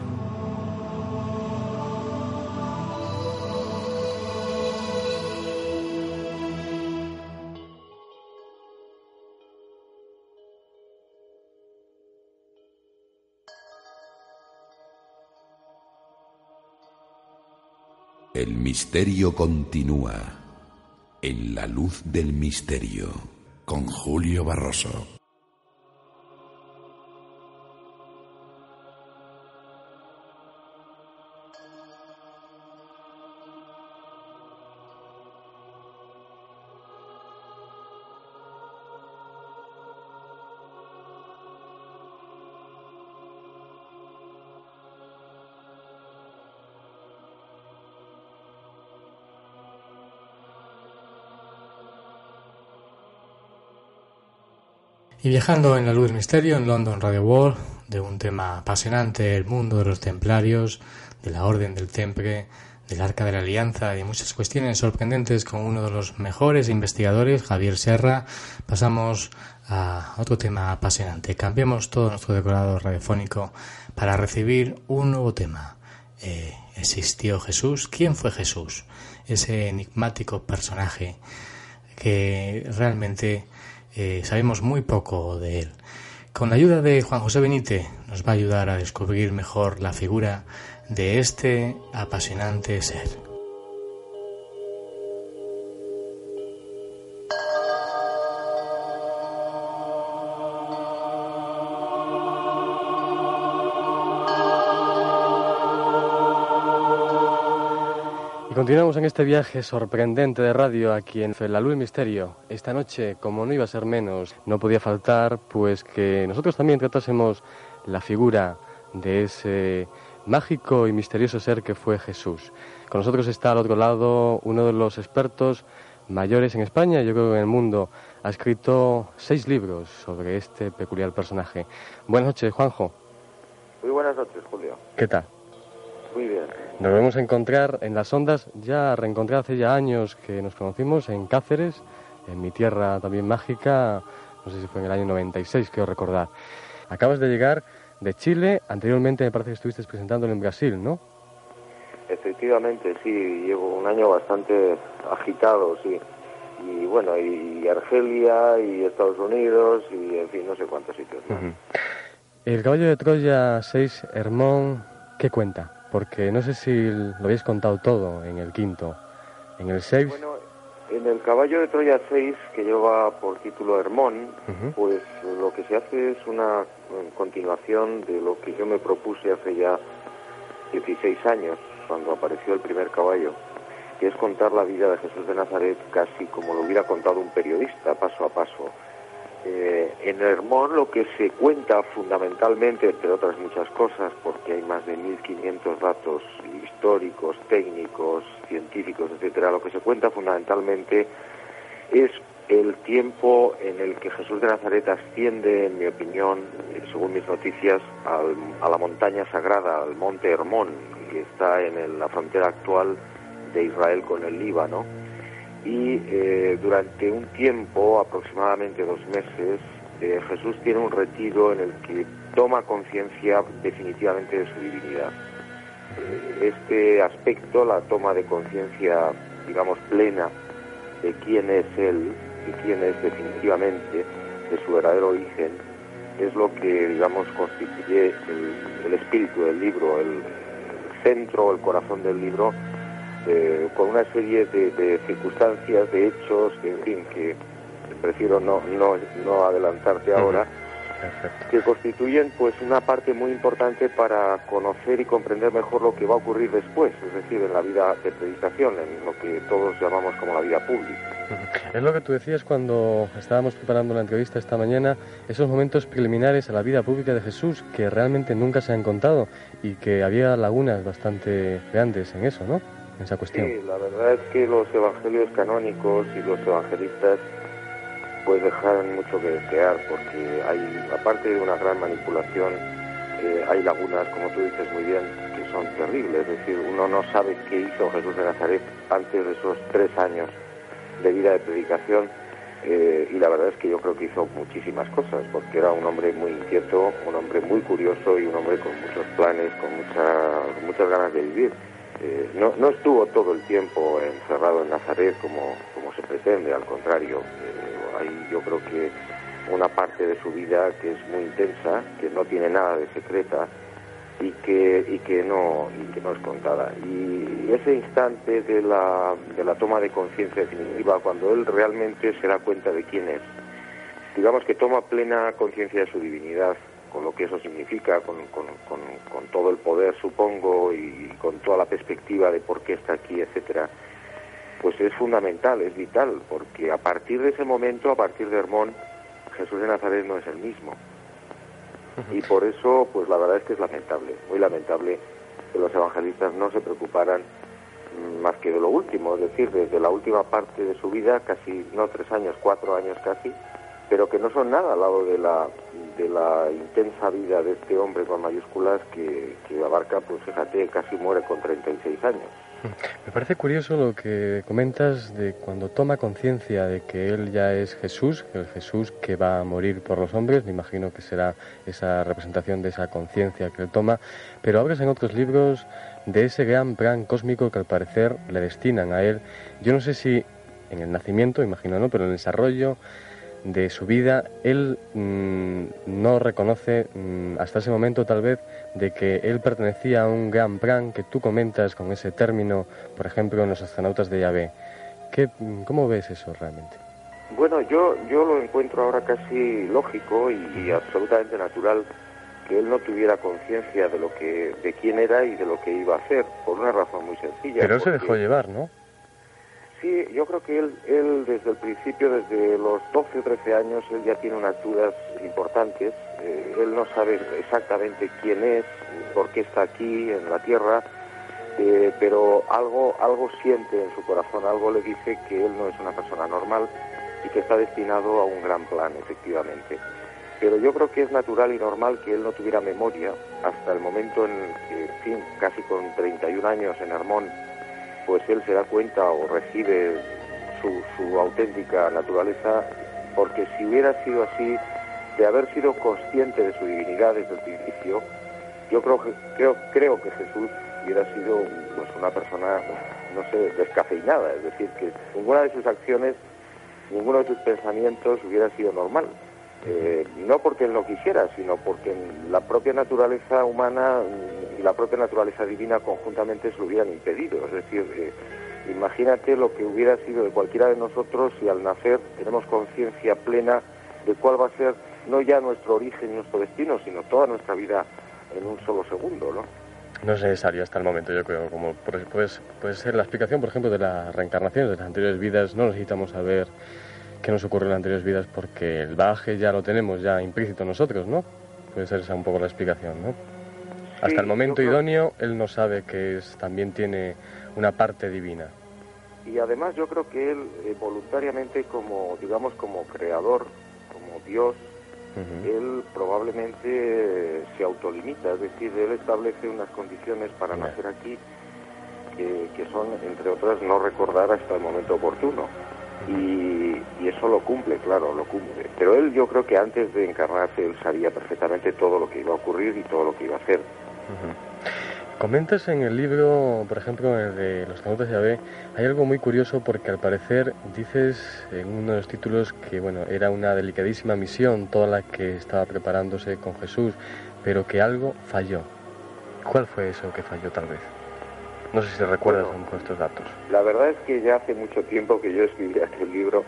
El misterio continúa en la luz del misterio con Julio Barroso. Y viajando en la luz del misterio en London Radio World, de un tema apasionante, el mundo de los templarios, de la Orden del Temple, del Arca de la Alianza y muchas cuestiones sorprendentes con uno de los mejores investigadores, Javier Serra, pasamos a otro tema apasionante. Cambiamos todo nuestro decorado radiofónico para recibir un nuevo tema. Eh, ¿Existió Jesús? ¿Quién fue Jesús? Ese enigmático personaje que realmente eh, sabemos muy poco de él. Con la ayuda de Juan José Benítez nos va a ayudar a descubrir mejor la figura de este apasionante ser. Continuamos en este viaje sorprendente de radio aquí en La Luz Misterio. Esta noche, como no iba a ser menos, no podía faltar pues que nosotros también tratásemos la figura de ese mágico y misterioso ser que fue Jesús. Con nosotros está al otro lado uno de los expertos mayores en España, yo creo que en el mundo. Ha escrito seis libros sobre este peculiar personaje. Buenas noches, Juanjo. Muy buenas noches, Julio. ¿Qué tal? Muy bien. Nos vemos a encontrar en las ondas, ya reencontré hace ya años que nos conocimos en Cáceres, en mi tierra también mágica, no sé si fue en el año 96, quiero recordar. Acabas de llegar de Chile, anteriormente me parece que estuviste presentándolo en Brasil, ¿no? Efectivamente, sí, llevo un año bastante agitado, sí. Y bueno, y Argelia, y Estados Unidos, y en fin, no sé cuántos sitios. El caballo de Troya 6, Hermón, ¿qué cuenta? Porque no sé si lo habéis contado todo en el quinto. En el 6... Bueno, en el Caballo de Troya 6, que lleva por título Hermón, pues lo que se hace es una continuación de lo que yo me propuse hace ya 16 años, cuando apareció el primer caballo, que es contar la vida de Jesús de Nazaret casi como lo hubiera contado un periodista, paso a paso eh, en Hermón lo que se cuenta fundamentalmente, entre otras muchas cosas, porque hay más de 1.500 datos históricos, técnicos, científicos, etcétera, lo que se cuenta fundamentalmente es el tiempo en el que Jesús de Nazaret asciende, en mi opinión, eh, según mis noticias, a la montaña sagrada, al monte Hermón, que está en la frontera actual de Israel con el Líbano y eh, durante un tiempo, aproximadamente dos meses, eh, Jesús tiene un retiro en el que toma conciencia definitivamente de su divinidad. Eh, este aspecto, la toma de conciencia, digamos, plena de quién es Él, de quién es definitivamente, de su verdadero origen, es lo que, digamos, constituye el, espíritu del libro, el centro, el corazón del libro, eh, con una serie de, circunstancias, de hechos, en fin, que prefiero no, no, no adelantarte ahora, que constituyen pues una parte muy importante para conocer y comprender mejor lo que va a ocurrir después, es decir, en la vida de predicación, en lo que todos llamamos como la vida pública. Es lo que tú decías cuando estábamos preparando la entrevista esta mañana, esos momentos preliminares a la vida pública de Jesús que realmente nunca se han contado y que había lagunas bastante grandes en eso, ¿no? En esa cuestión. Sí, la verdad es que los evangelios canónicos y los evangelistas pues dejar mucho que desear porque hay, aparte de una gran manipulación, eh, hay lagunas, como tú dices muy bien, que son terribles. Es decir, uno no sabe qué hizo Jesús de Nazaret antes de esos tres años de vida de predicación. Eh, y la verdad es que yo creo que hizo muchísimas cosas, porque era un hombre muy inquieto, un hombre muy curioso y un hombre con muchos planes, con, mucha, muchas ganas de vivir. Eh, no, no estuvo todo el tiempo encerrado en Nazaret como, como se pretende, al contrario hay yo creo que una parte de su vida que es muy intensa, que no tiene nada de secreta y que, y que, no, y que no es contada. Y ese instante de la, de la toma de conciencia definitiva, cuando él realmente se da cuenta de quién es, digamos que toma plena conciencia de su divinidad, con lo que eso significa, con, con, con, con, todo el poder, supongo, y con toda la perspectiva de por qué está aquí, etcétera, pues es fundamental, es vital, porque a partir de ese momento, a partir de Hermón, Jesús de Nazaret no es el mismo. Y por eso, pues la verdad es que es lamentable, muy lamentable que los evangelistas no se preocuparan más que de lo último, es decir, desde la última parte de su vida, casi, no tres años, cuatro años casi, pero que no son nada al lado de la, de la intensa vida de este hombre con mayúsculas que, que abarca, pues fíjate, casi muere con 36 años. Me parece curioso lo que comentas de cuando toma conciencia de que él ya es Jesús, el Jesús que va a morir por los hombres, me imagino que será esa representación de esa conciencia que él toma, pero hablas en otros libros de ese gran plan cósmico que al parecer le destinan a él. Yo no sé si en el nacimiento, imagino no, pero en el desarrollo de su vida, él mm, no reconoce mm, hasta ese momento tal vez de que él pertenecía a un gran plan que tú comentas con ese término, por ejemplo, en los astronautas de Yahvé. ¿Qué, mm, ¿Cómo ves eso realmente? Bueno, yo, yo lo encuentro ahora casi lógico y, absolutamente natural que él no tuviera conciencia de lo que de quién era y de lo que iba a hacer por una razón muy sencilla. Pero él se dejó llevar, ¿no? Sí, yo creo que él, él desde el principio, desde los 12 o 13 años, él ya tiene unas dudas importantes. Eh, él no sabe exactamente quién es, por qué está aquí en la Tierra, eh, pero algo, algo siente en su corazón, algo le dice que él no es una persona normal y que está destinado a un gran plan, efectivamente. Pero yo creo que es natural y normal que él no tuviera memoria hasta el momento en en fin, casi con 31 años en Hermón, pues él se da cuenta o recibe su, auténtica naturaleza, porque si hubiera sido así, de haber sido consciente de su divinidad desde el principio, yo creo que, creo, creo que Jesús hubiera sido pues, una persona, no sé, descafeinada, es decir, que ninguna de sus acciones, ninguno de sus pensamientos hubiera sido normal. Eh, no porque él no quisiera, sino porque la propia naturaleza humana y la propia naturaleza divina conjuntamente se lo hubieran impedido. Es decir, eh, imagínate lo que hubiera sido de cualquiera de nosotros si al nacer tenemos conciencia plena de cuál va a ser no ya nuestro origen y nuestro destino, sino toda nuestra vida en un solo segundo, ¿no? No es necesario hasta el momento, yo creo. Como puede, puede ser la explicación, por ejemplo, de la reencarnación de las anteriores vidas. No necesitamos saber qué nos ocurrió en anteriores vidas porque el bagaje ya lo tenemos ya implícito nosotros, ¿no? Puede ser esa un poco la explicación, ¿no? Hasta el momento idóneo, él no sabe que es, también tiene una parte divina. Y además yo creo que él eh, voluntariamente como, digamos, como creador, como Dios, él probablemente se autolimita, es decir, él establece unas condiciones para nacer aquí que, que son, entre otras, no recordar hasta el momento oportuno. Y, eso lo cumple, claro, lo cumple. Pero él yo creo que antes de encarnarse él sabía perfectamente todo lo que iba a ocurrir y todo lo que iba a hacer. Comentas en el libro, por ejemplo, el de Los Canutos de Yahvé, hay algo muy curioso porque al parecer dices en uno de los títulos que bueno, era una delicadísima misión toda la que estaba preparándose con Jesús, pero que algo falló. ¿Cuál fue eso que falló tal vez? No sé si recuerdas con estos datos. La verdad es que ya hace mucho tiempo que yo escribí aquel libro,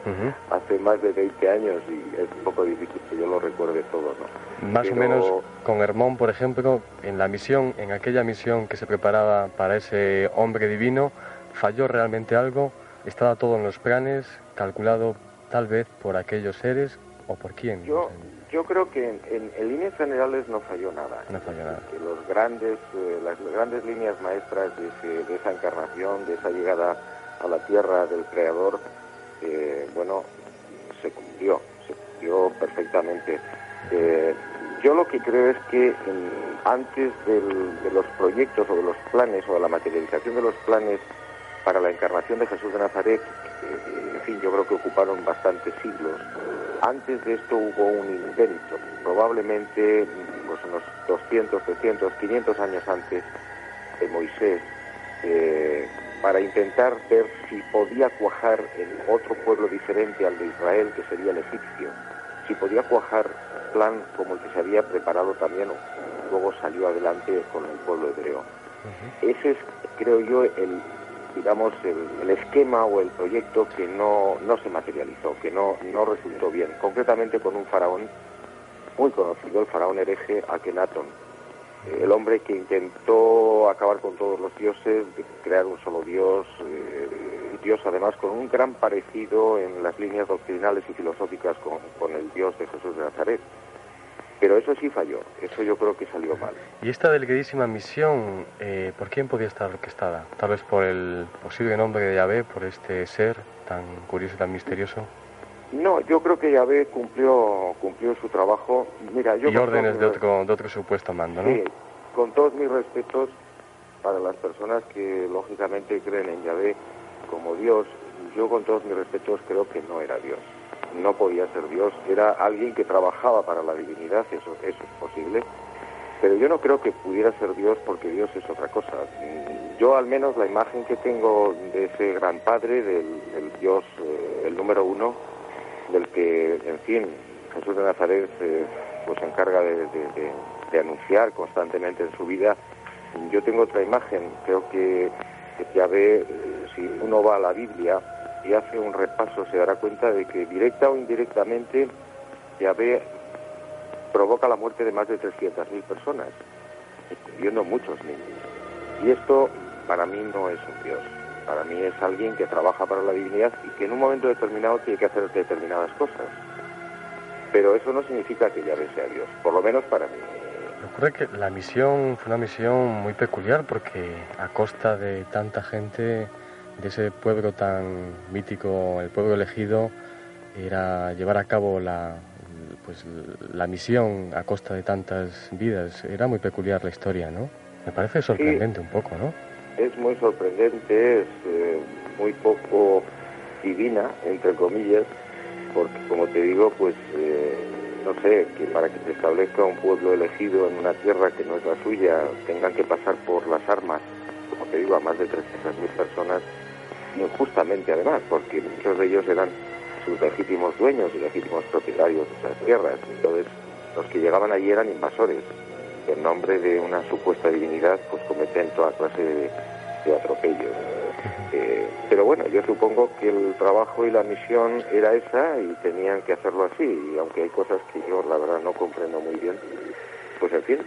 hace más de 20 años, y es un poco difícil que yo lo recuerde todo, ¿no? Más o menos con Hermón, por ejemplo, en la misión, en aquella misión que se preparaba para ese hombre divino, ¿falló realmente algo? ¿Estaba todo en los planes, calculado tal vez por aquellos seres o por quién? Yo, yo creo que en, líneas generales no falló nada. No falló nada. Que los grandes, eh, las grandes líneas maestras de, esa encarnación, de esa llegada a la tierra del Creador, eh, bueno, se cumplió, se cumplió perfectamente. Eh, yo lo que creo es que antes de los proyectos o de los planes o de la materialización de los planes para la encarnación de Jesús de Nazaret, en fin, yo creo que ocuparon bastantes siglos antes de esto hubo un invento, probablemente pues, unos 200, 300, 500 años antes de Moisés, eh, para intentar ver si podía cuajar en otro pueblo diferente al de Israel, que sería el egipcio, si podía cuajar plan como el que se había preparado también, luego salió adelante con el pueblo hebreo. Ese es, creo yo, el, digamos, el, esquema o el proyecto que no, no se materializó, que no, no resultó bien, concretamente con un faraón muy conocido, el faraón hereje Akenatón, eh, el hombre que intentó acabar con todos los dioses, crear un solo dios, eh, dios además con un gran parecido en las líneas doctrinales y filosóficas con, con el dios de Jesús de Nazaret. Pero eso sí falló, eso yo creo que salió mal. ¿Y esta delicadísima misión, eh, por quién podía estar orquestada? Tal vez por el posible nombre de Yahvé, por este ser tan curioso y tan misterioso. No, yo creo que Yahvé cumplió, cumplió su trabajo. Mira, yo y órdenes de otro, de otro supuesto mando, ¿no? Sí, con todos mis respetos para las personas que lógicamente creen en Yahvé como Dios, yo con todos mis respetos creo que no era Dios no podía ser Dios, era alguien que trabajaba para la divinidad, eso, eso es posible, pero yo no creo que pudiera ser Dios porque Dios es otra cosa. Yo al menos la imagen que tengo de ese gran padre, del, Dios, eh, el número uno, del que, en fin, Jesús de Nazaret pues se encarga de, anunciar constantemente en su vida, yo tengo otra imagen, creo que, ya ve, eh, si uno va a la Biblia, y hace un repaso se dará cuenta de que directa o indirectamente Yahvé provoca la muerte de más de 300.000 personas, incluyendo muchos niños. Y esto para mí no es un Dios, para mí es alguien que trabaja para la divinidad y que en un momento determinado tiene que hacer determinadas cosas. Pero eso no significa que Yahvé sea Dios, por lo menos para mí. Ocurre que la misión fue una misión muy peculiar porque a costa de tanta gente de ese pueblo tan mítico, el pueblo elegido, era llevar a cabo la, pues, la misión a costa de tantas vidas. Era muy peculiar la historia, ¿no? Me parece sorprendente un poco, ¿no? Es muy sorprendente, es eh, muy poco divina, entre comillas, porque como te digo, pues eh, no sé, que para que se establezca un pueblo elegido en una tierra que no es la suya, tengan que pasar por las armas, como te digo, a más de 300.000 personas, injustamente además, porque muchos de ellos eran sus legítimos dueños y legítimos propietarios de esas tierras. Entonces, los que llegaban allí eran invasores. En nombre de una supuesta divinidad, pues cometen toda clase de, atropellos. Eh, pero bueno, yo supongo que el trabajo y la misión era esa y tenían que hacerlo así. Y aunque hay cosas que yo, la verdad, no comprendo muy bien, pues en fin,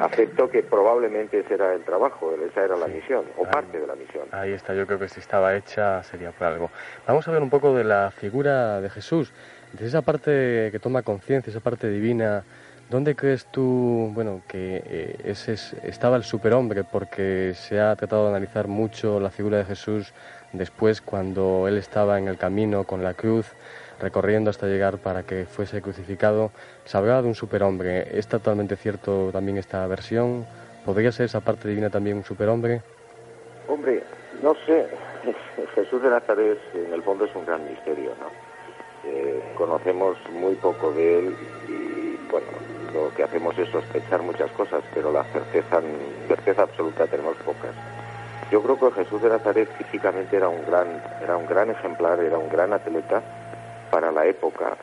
acepto que probablemente ese era el trabajo, esa era la misión, o parte de la misión. Ahí está, yo creo que si estaba hecha sería por algo. Vamos a ver un poco de la figura de Jesús, de esa parte que toma conciencia, esa parte divina. ¿Dónde crees tú, bueno, que eh, ese estaba el superhombre? Porque se ha tratado de analizar mucho la figura de Jesús después cuando él estaba en el camino con la cruz, recorriendo hasta llegar para que fuese crucificado, se hablaba de un superhombre. ¿Es totalmente cierto también esta versión? ¿Podría ser esa parte divina también un superhombre? Hombre, no sé. Jesús de Nazaret en el fondo es un gran misterio, ¿no? Eh, conocemos muy poco de él y bueno, lo que hacemos es sospechar muchas cosas, pero la certeza, certeza absoluta tenemos pocas. Yo creo que Jesús de Nazaret físicamente era un gran, era un gran ejemplar, era un gran atleta, para la época.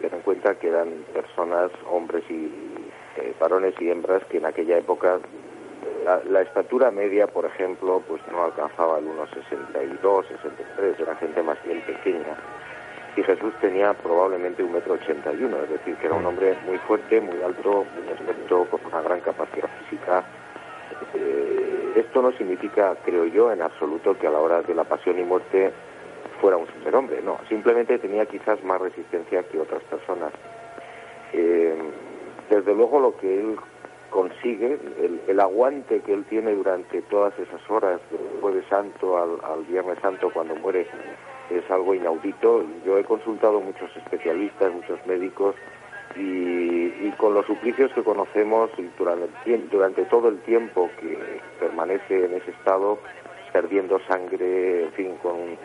Ten en cuenta que eran personas, hombres y eh, varones y hembras que en aquella época la, estatura media, por ejemplo, pues no alcanzaba el 1,62, 63, era gente más bien pequeña. Y Jesús tenía probablemente un metro ochenta y uno, es decir, que era un hombre muy fuerte, muy alto, muy experto, con una gran capacidad física. Eh, esto no significa, creo yo, en absoluto que a la hora de la pasión y muerte fuera un superhombre, no, simplemente tenía quizás más resistencia que otras personas. Eh, desde luego lo que él consigue, el, aguante que él tiene durante todas esas horas, del jueves santo al, viernes santo cuando muere, es algo inaudito. Yo he consultado muchos especialistas, muchos médicos, y, con los suplicios que conocemos durante, durante todo el tiempo que permanece en ese estado, perdiendo sangre, en fin, con eh,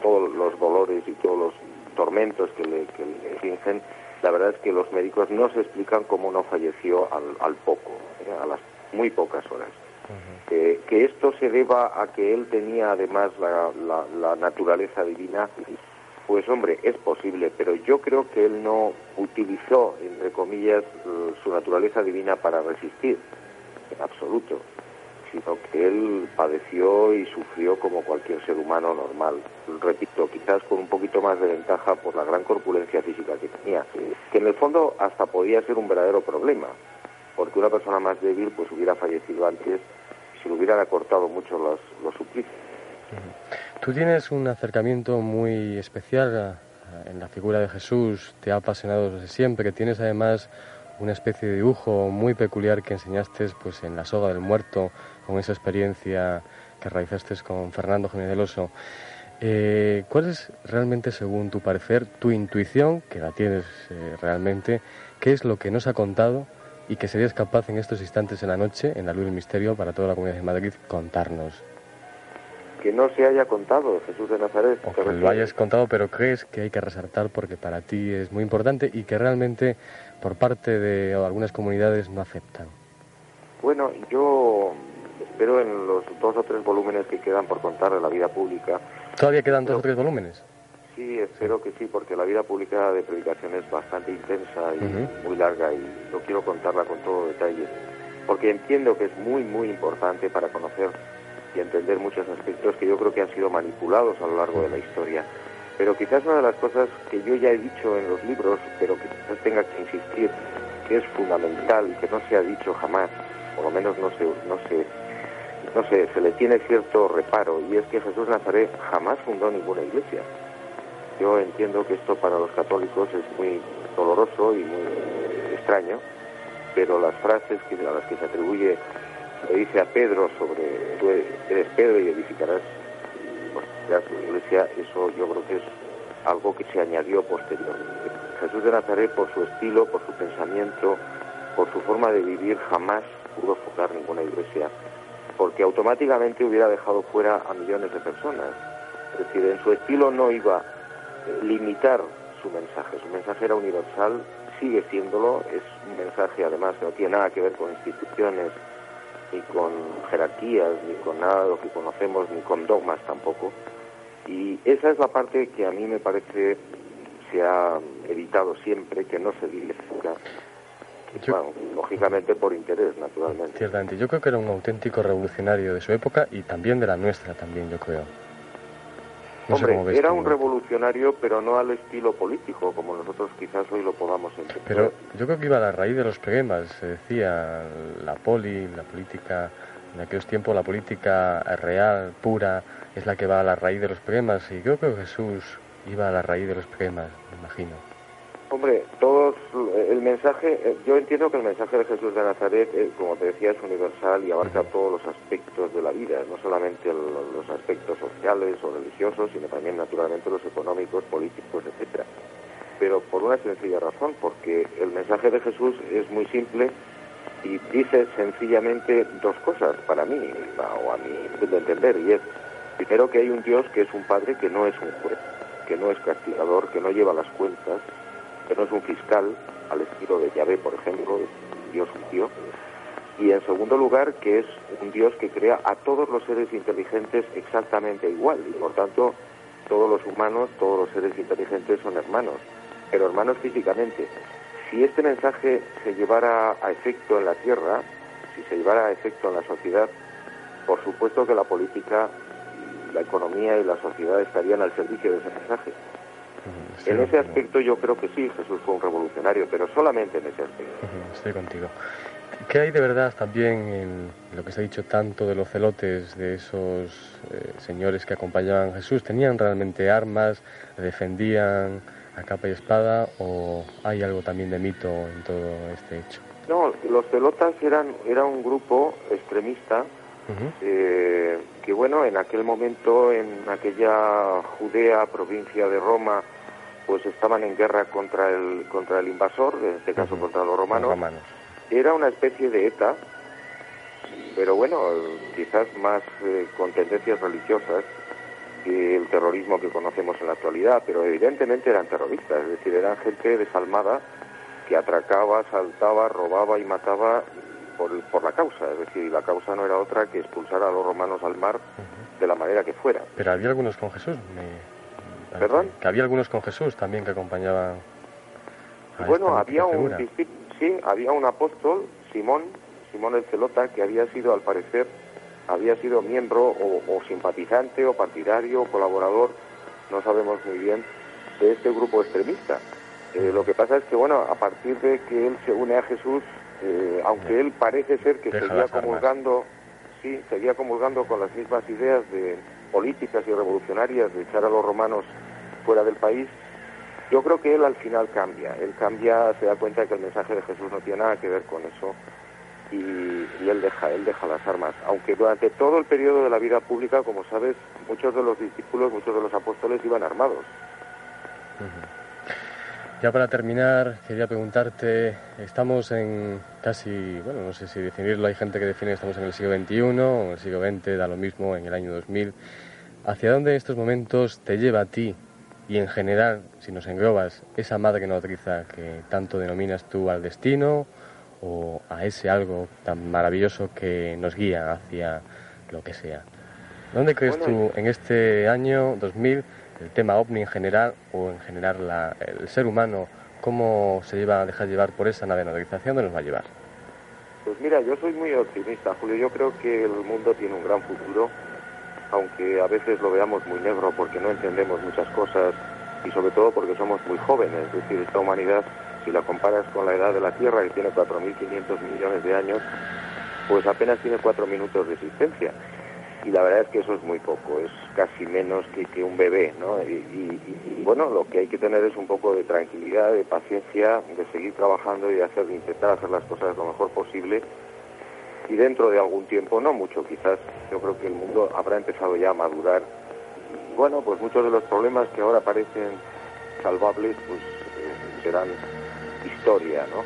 todos los dolores y todos los tormentos que le, que le fingen, la verdad es que los médicos no se explican cómo no falleció al, poco, ¿eh? a las muy pocas horas. que esto se deba a que él tenía además la, naturaleza divina, pues hombre, es posible, pero yo creo que él no utilizó, entre comillas, su naturaleza divina para resistir, en absoluto sino que él padeció y sufrió como cualquier ser humano normal. Repito, quizás con un poquito más de ventaja por la gran corpulencia física que tenía, que en el fondo hasta podía ser un verdadero problema, porque una persona más débil pues hubiera fallecido antes si le hubieran acortado mucho los, los suplicios. Tú tienes un acercamiento muy especial en la figura de Jesús, te ha apasionado desde siempre, tienes además una especie de dibujo muy peculiar que enseñaste pues en la soga del muerto con esa experiencia que realizaste con Fernando Jiménez del Oso. Eh, ¿Cuál es realmente, según tu parecer, tu intuición, que la tienes eh, realmente, qué es lo que nos ha contado y que serías capaz en estos instantes en la noche, en la luz del misterio, para toda la comunidad de Madrid, contarnos? Que no se haya contado Jesús de Nazaret. O que lo hayas contado, pero crees que hay que resaltar porque para ti es muy importante y que realmente por parte de algunas comunidades no aceptan. Bueno, yo espero en los dos o tres volúmenes que quedan por contar de la vida pública. ¿Todavía quedan dos o tres volúmenes? Sí, espero que sí, porque la vida pública de predicación es bastante intensa y muy larga y no quiero contarla con todo detalle, porque entiendo que es muy, muy importante para conocer y entender muchos aspectos que yo creo que han sido manipulados a lo largo de la historia. Pero quizás una de las cosas que yo ya he dicho en los libros, pero que quizás tenga que insistir, que es fundamental y que no se ha dicho jamás, por lo menos no se, no se no sé, se le tiene cierto reparo y es que Jesús Nazaret jamás fundó ninguna iglesia. Yo entiendo que esto para los católicos es muy doloroso y muy extraño, pero las frases a las que se atribuye, le dice a Pedro sobre tú eres Pedro y edificarás tu iglesia, eso yo creo que es algo que se añadió posteriormente. Jesús de Nazaret, por su estilo, por su pensamiento, por su forma de vivir, jamás pudo fundar ninguna iglesia porque automáticamente hubiera dejado fuera a millones de personas. Es decir, en su estilo no iba a limitar su mensaje, su mensaje era universal, sigue siéndolo, es un mensaje además que no tiene nada que ver con instituciones, ni con jerarquías, ni con nada de lo que conocemos, ni con dogmas tampoco. Y esa es la parte que a mí me parece se ha evitado siempre, que no se diga lógicamente por interés, naturalmente. Ciertamente, yo creo que era un auténtico revolucionario de su época y también de la nuestra, también yo creo. Hombre, era un revolucionario, pero no al estilo político, como nosotros quizás hoy lo podamos entender. Pero yo creo que iba a la raíz de los problemas, se decía, la poli, la política, en aquellos tiempos la política real, pura, es la que va a la raíz de los problemas, y yo creo que Jesús iba a la raíz de los problemas, me imagino. Hombre, todos, el mensaje, eh, yo entiendo que el mensaje de Jesús de Nazaret, eh, como te decía, es universal y abarca todos los aspectos de la vida, no solamente los aspectos sociales o religiosos, sino también naturalmente los económicos, políticos, etcétera. Pero por una sencilla razón, porque el mensaje de Jesús es muy simple y dice sencillamente dos cosas para mí, o a mí de entender, y es, primero que hay un Dios que es un Padre que no es un juez, que no es castigador, que no lleva las cuentas, que no es un fiscal al estilo de Yahvé, por ejemplo, Dios judío, y en segundo lugar que es un Dios que crea a todos los seres inteligentes exactamente igual y por tanto todos los humanos, todos los seres inteligentes son hermanos, pero hermanos físicamente. Si este mensaje se llevara a efecto en la Tierra, si se llevara a efecto en la sociedad, por supuesto que la política, la economía y la sociedad estarían al servicio de ese mensaje. En ese aspecto yo creo que sí, Jesús fue un revolucionario, pero solamente en ese aspecto. Estoy contigo. ¿Qué hay de verdad también en lo que se ha dicho tanto de los celotes, de esos eh, señores que acompañaban a Jesús? ¿Tenían realmente armas? ¿Defendían a capa y espada? ¿O hay algo también de mito en todo este hecho? No, los celotas eran, era un grupo extremista eh, que, bueno, en aquel momento, en aquella Judea, provincia de Roma, pues estaban en guerra contra el, contra el invasor, en este caso contra los romanos. Era una especie de ETA, pero bueno, quizás más eh, con tendencias religiosas que el terrorismo que conocemos en la actualidad, pero evidentemente eran terroristas, es decir, eran gente desalmada que atracaba, saltaba, robaba y mataba por, por la causa, es decir, la causa no era otra que expulsar a los romanos al mar de la manera que fuera. Pero había algunos con Jesús, ¿Perdón? Que había algunos con Jesús también que acompañaban. bueno, había un sí, había un apóstol, Simón, Simón el Celota, que había sido, al parecer, había sido miembro o, simpatizante o partidario o colaborador, no sabemos muy bien, de este grupo extremista. Eh, lo que pasa es que, bueno, a partir de que él se une a Jesús, eh, aunque él parece ser que seguía comulgando, sí, seguía comulgando con las mismas ideas de políticas y revolucionarias de echar a los romanos fuera del país, yo creo que él al final cambia. Él cambia, se da cuenta de que el mensaje de Jesús no tiene nada que ver con eso y, él deja, él deja las armas. Aunque durante todo el periodo de la vida pública, como sabes, muchos de los discípulos, muchos de los apóstoles iban armados. Ya para terminar, quería preguntarte, estamos en casi, bueno, no sé si definirlo, hay gente que define que estamos en el siglo XXI o en el siglo XX, da lo mismo, en el año 2000. ¿Hacia dónde en estos momentos te lleva a ti y en general, si nos englobas, esa madre nodriza que tanto denominas tú al destino o a ese algo tan maravilloso que nos guía hacia lo que sea? ¿Dónde crees tú en este año 2000 el tema ovni en general o en general la, el ser humano, cómo se lleva a dejar llevar por esa nave navegarización, ¿dónde nos va a llevar? Pues mira, yo soy muy optimista, Julio. Yo creo que el mundo tiene un gran futuro, aunque a veces lo veamos muy negro porque no entendemos muchas cosas y sobre todo porque somos muy jóvenes. Es decir, esta humanidad, si la comparas con la edad de la Tierra, que tiene 4.500 millones de años, pues apenas tiene cuatro minutos de existencia y la verdad es que eso es muy poco, es casi menos que, un bebé, ¿no? Y, bueno, lo que hay que tener es un poco de tranquilidad, de paciencia, de seguir trabajando y de hacer, intentar hacer las cosas lo mejor posible. Y dentro de algún tiempo, no mucho quizás, yo creo que el mundo habrá empezado ya a madurar. bueno, pues muchos de los problemas que ahora parecen salvables, pues eh, serán historia, ¿no?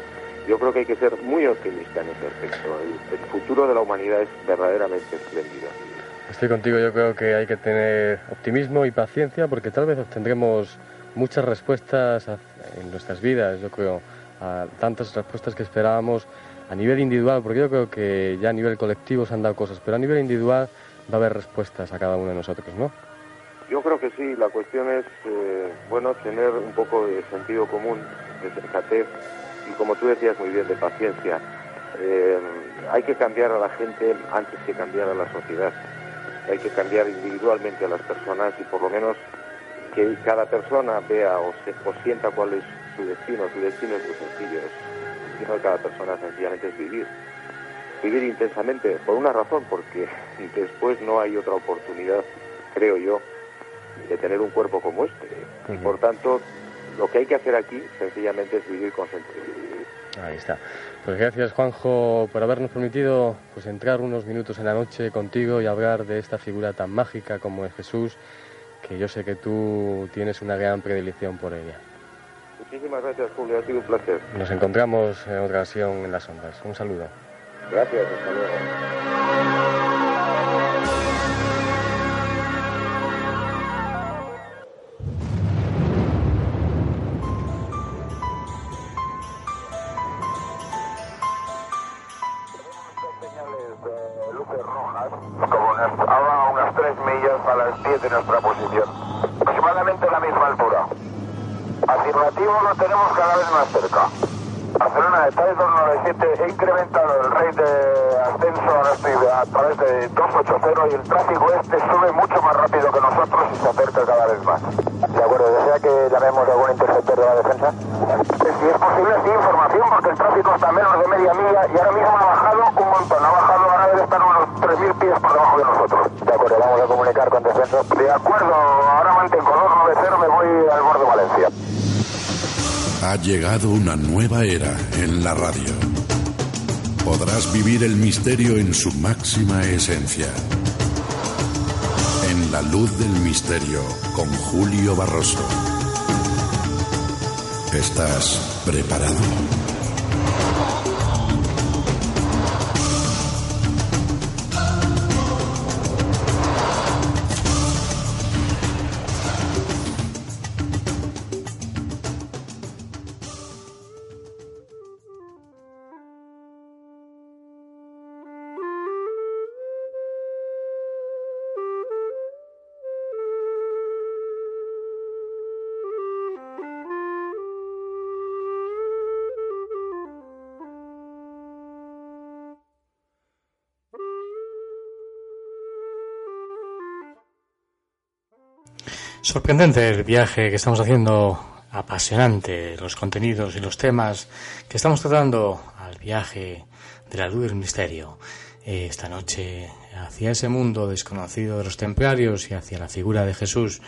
Yo creo que hay que ser muy optimista en ese aspecto. el futuro de la humanidad es verdaderamente espléndido. Estoy contigo, yo creo que hay que tener optimismo y paciencia porque tal vez obtendremos muchas respuestas en nuestras vidas, yo creo, a tantas respuestas que esperábamos a nivel individual, porque yo creo que ya a nivel colectivo se han dado cosas, pero a nivel individual va a haber respuestas a cada uno de nosotros, ¿no? Yo creo que sí, la cuestión es, eh, bueno, tener un poco de sentido común, de sensatez y como tú decías muy bien, de paciencia. Eh, hay que cambiar a la gente antes que cambiar a la sociedad hay que cambiar individualmente a las personas y por lo menos que cada persona vea o, se, sienta cuál es su destino. Su destino es muy sencillo, el destino de cada persona sencillamente es vivir. Vivir intensamente, por una razón, porque después no hay otra oportunidad, creo yo, de tener un cuerpo como este. Por tanto, lo que hay que hacer aquí sencillamente es vivir con sentido. Ahí está. Pues gracias Juanjo por habernos permitido pues entrar unos minutos en la noche contigo y hablar de esta figura tan mágica como es Jesús, que yo sé que tú tienes una gran predilección por ella. Muchísimas gracias Julio, ha sido un placer. Nos encontramos en otra ocasión en las ondas. Un saludo. Gracias, hasta luego. De nuestra posición. Aproximadamente a la misma altura. Afirmativo lo tenemos cada vez más cerca. Barcelona, está de 297, he incrementado el rate de ascenso, a través de 280 y el tráfico este sube mucho más rápido que nosotros y se acerca cada vez más. De acuerdo, ¿desea que llamemos a algún interceptor de la defensa? Si es posible, sí, información, porque el tráfico está menos de media milla y ahora mismo ha bajado un montón, ha bajado, ahora debe estar unos 3.000 pies por debajo de nosotros. Acuerdo, vamos a comunicar con defensa. De acuerdo, ahora mantengo 290, me voy al borde Valencia. Ha llegado una nueva era en la radio. Podrás vivir el misterio en su máxima esencia. En la luz del misterio con Julio Barroso. ¿Estás preparado? Sorprendente el viaje que estamos haciendo, apasionante los contenidos y los temas que estamos tratando al viaje de la luz del misterio. Eh, esta noche hacia ese mundo desconocido de los templarios y hacia la figura de Jesús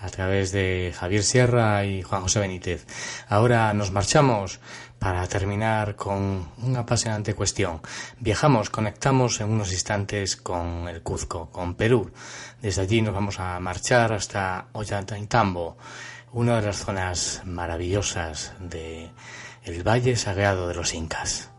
a través de Javier Sierra y Juan José Benítez. Ahora nos marchamos para terminar con una apasionante cuestión. Viajamos, conectamos en unos instantes con el Cuzco, con Perú. Desde allí nos vamos a marchar hasta Ollantaytambo, una de las zonas maravillosas de el Valle Sagrado de los Incas.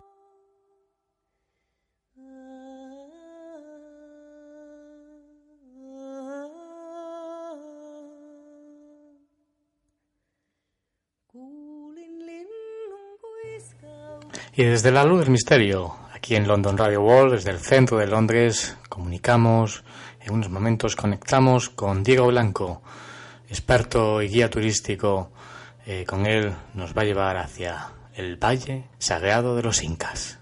Y desde la luz del misterio, aquí en London Radio World, desde el centro de Londres, comunicamos, en unos momentos conectamos con Diego Blanco, experto y guía turístico. Eh, con él nos va a llevar hacia el Valle Sagrado de los Incas.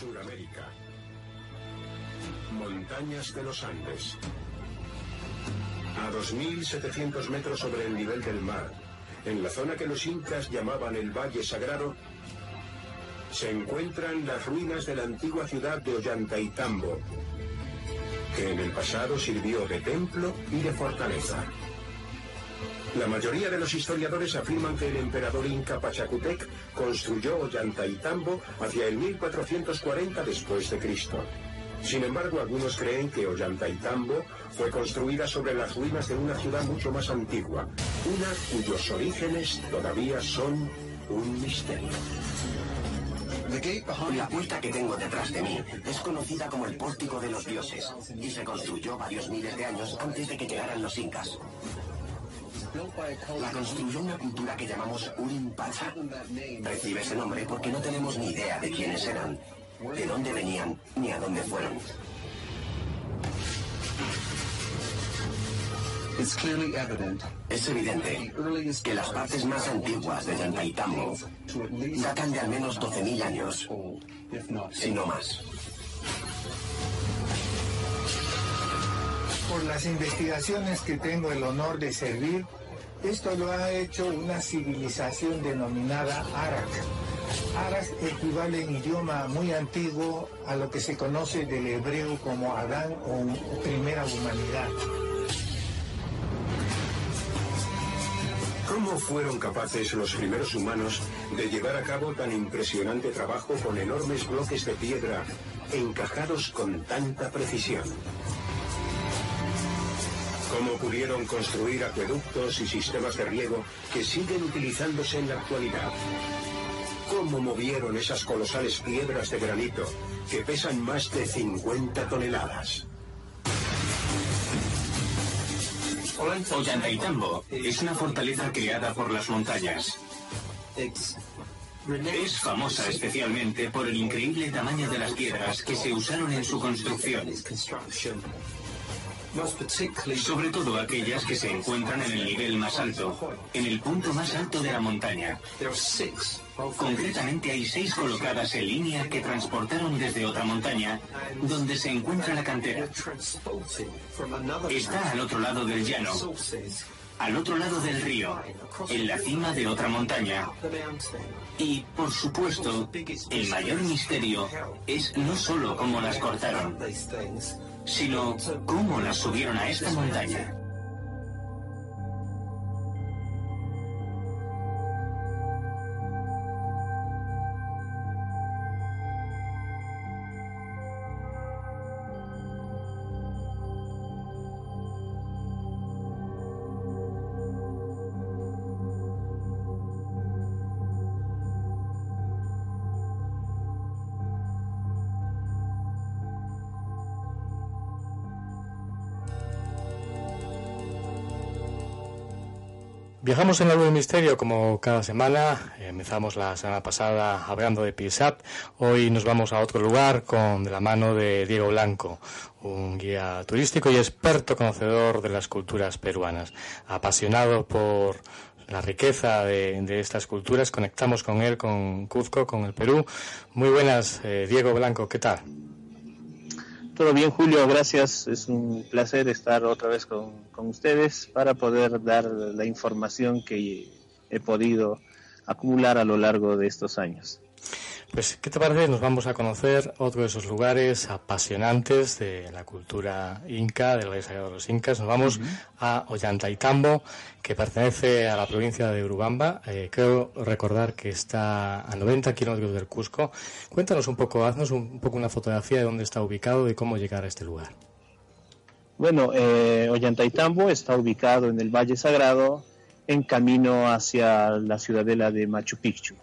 Suramérica. Montañas de los Andes. A 2.700 metros sobre el nivel del mar, en la zona que los incas llamaban el Valle Sagrado, se encuentran las ruinas de la antigua ciudad de Ollantaytambo, que en el pasado sirvió de templo y de fortaleza. La mayoría de los historiadores afirman que el emperador inca Pachacutec construyó Ollantaytambo hacia el 1440 después de Cristo. Sin embargo, algunos creen que Ollantaytambo fue construida sobre las ruinas de una ciudad mucho más antigua, una cuyos orígenes todavía son un misterio. La puerta que tengo detrás de mí es conocida como el Pórtico de los Dioses y se construyó varios miles de años antes de que llegaran los incas. La construyó una cultura que llamamos Urim Pacha. Recibe ese nombre porque no tenemos ni idea de quiénes eran, de dónde venían, ni a dónde fueron. Es evidente que las partes más antiguas de Yantaitambo datan de al menos 12.000 años, si no más. Por las investigaciones que tengo el honor de servir, esto lo ha hecho una civilización denominada Arak. Arak equivale en idioma muy antiguo a lo que se conoce del hebreo como Adán o primera humanidad. ¿Cómo fueron capaces los primeros humanos de llevar a cabo tan impresionante trabajo con enormes bloques de piedra encajados con tanta precisión? ¿Cómo pudieron construir acueductos y sistemas de riego que siguen utilizándose en la actualidad? cómo movieron esas colosales piedras de granito que pesan más de 50 toneladas. Ollantaytambo es una fortaleza creada por las montañas. Es famosa especialmente por el increíble tamaño de las piedras que se usaron en su construcción. Sobre todo aquellas que se encuentran en el nivel más alto, en el punto más alto de la montaña. Concretamente hay seis colocadas en línea que transportaron desde otra montaña, donde se encuentra la cantera. Está al otro lado del llano, al otro lado del río, en la cima de otra montaña. Y, por supuesto, el mayor misterio es no solo cómo las cortaron, sino cómo las subieron a esta montaña. Viajamos en la luz del misterio como cada semana. Empezamos la semana pasada hablando de PISAP. Hoy nos vamos a otro lugar con de la mano de Diego Blanco, un guía turístico y experto conocedor de las culturas peruanas. Apasionado por la riqueza de, estas culturas, conectamos con él, con Cuzco, con el Perú. Muy buenas, eh, Diego Blanco, ¿qué tal? Todo bien, Julio, gracias. Es un placer estar otra vez con, ustedes para poder dar la información que he podido acumular a lo largo de estos años. Pues, ¿qué te parece? Nos vamos a conocer otro de esos lugares apasionantes de la cultura inca, del Valle Sagrado de los Incas. Nos vamos a Ollantaytambo, que pertenece a la provincia de Urubamba. Eh, creo recordar que está a 90 kilómetros del Cusco. Cuéntanos un poco, haznos un, poco una fotografía de dónde está ubicado y cómo llegar a este lugar. Bueno, eh, Ollantaytambo está ubicado en el Valle Sagrado, en camino hacia la ciudadela de Machu Picchu.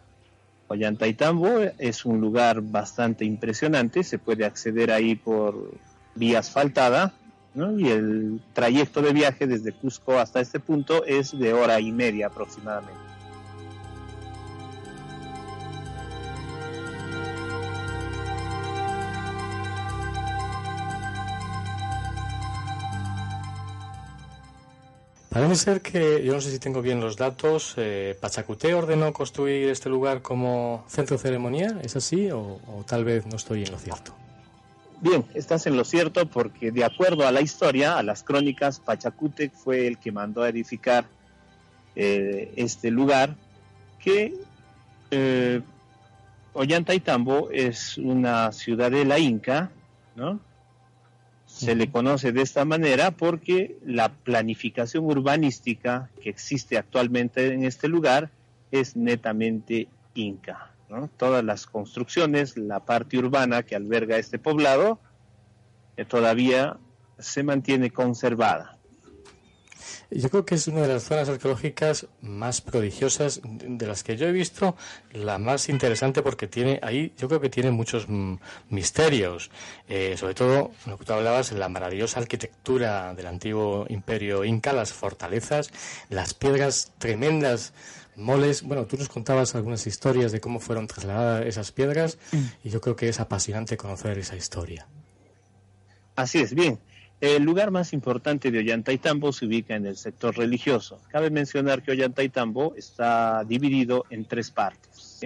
Ollantaytambo es un lugar bastante impresionante, se puede acceder ahí por vía asfaltada, y el trayecto de viaje desde Cusco hasta este punto es de hora y media aproximadamente. Parece ser que, yo no sé si tengo bien los datos, eh, Pachacuté ordenó construir este lugar como centro ceremonial, ¿es así? O, tal vez no estoy en lo cierto. Bien, estás en lo cierto porque de acuerdo a la historia, a las crónicas, Pachacútec fue el que mandó a edificar eh, este lugar que eh, Ollantaytambo es una ciudadela inca, ¿no? Se le conoce de esta manera porque la planificación urbanística que existe actualmente en este lugar es netamente inca. Todas las construcciones, la parte urbana que alberga este poblado, eh, todavía se mantiene conservada. Yo creo que es una de las zonas arqueológicas más prodigiosas de las que yo he visto, la más interesante porque tiene ahí, yo creo que tiene muchos mm, misterios, eh, sobre todo lo que tú hablabas, la maravillosa arquitectura del antiguo imperio inca, las fortalezas, las piedras tremendas moles. Bueno, tú nos contabas algunas historias de cómo fueron trasladadas esas piedras mm. y yo creo que es apasionante conocer esa historia. Así es, bien. El lugar más importante de Ollantaytambo se ubica en el sector religioso. Cabe mencionar que Ollantaytambo está dividido en tres partes.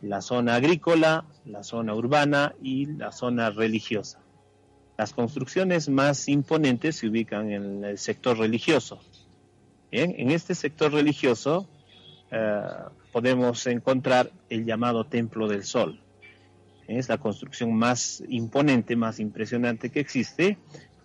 La zona agrícola, la zona urbana y la zona religiosa. Las construcciones más imponentes se ubican en el sector religioso. En este sector religioso eh, podemos encontrar el llamado Templo del Sol. Es la construcción más imponente, más impresionante que existe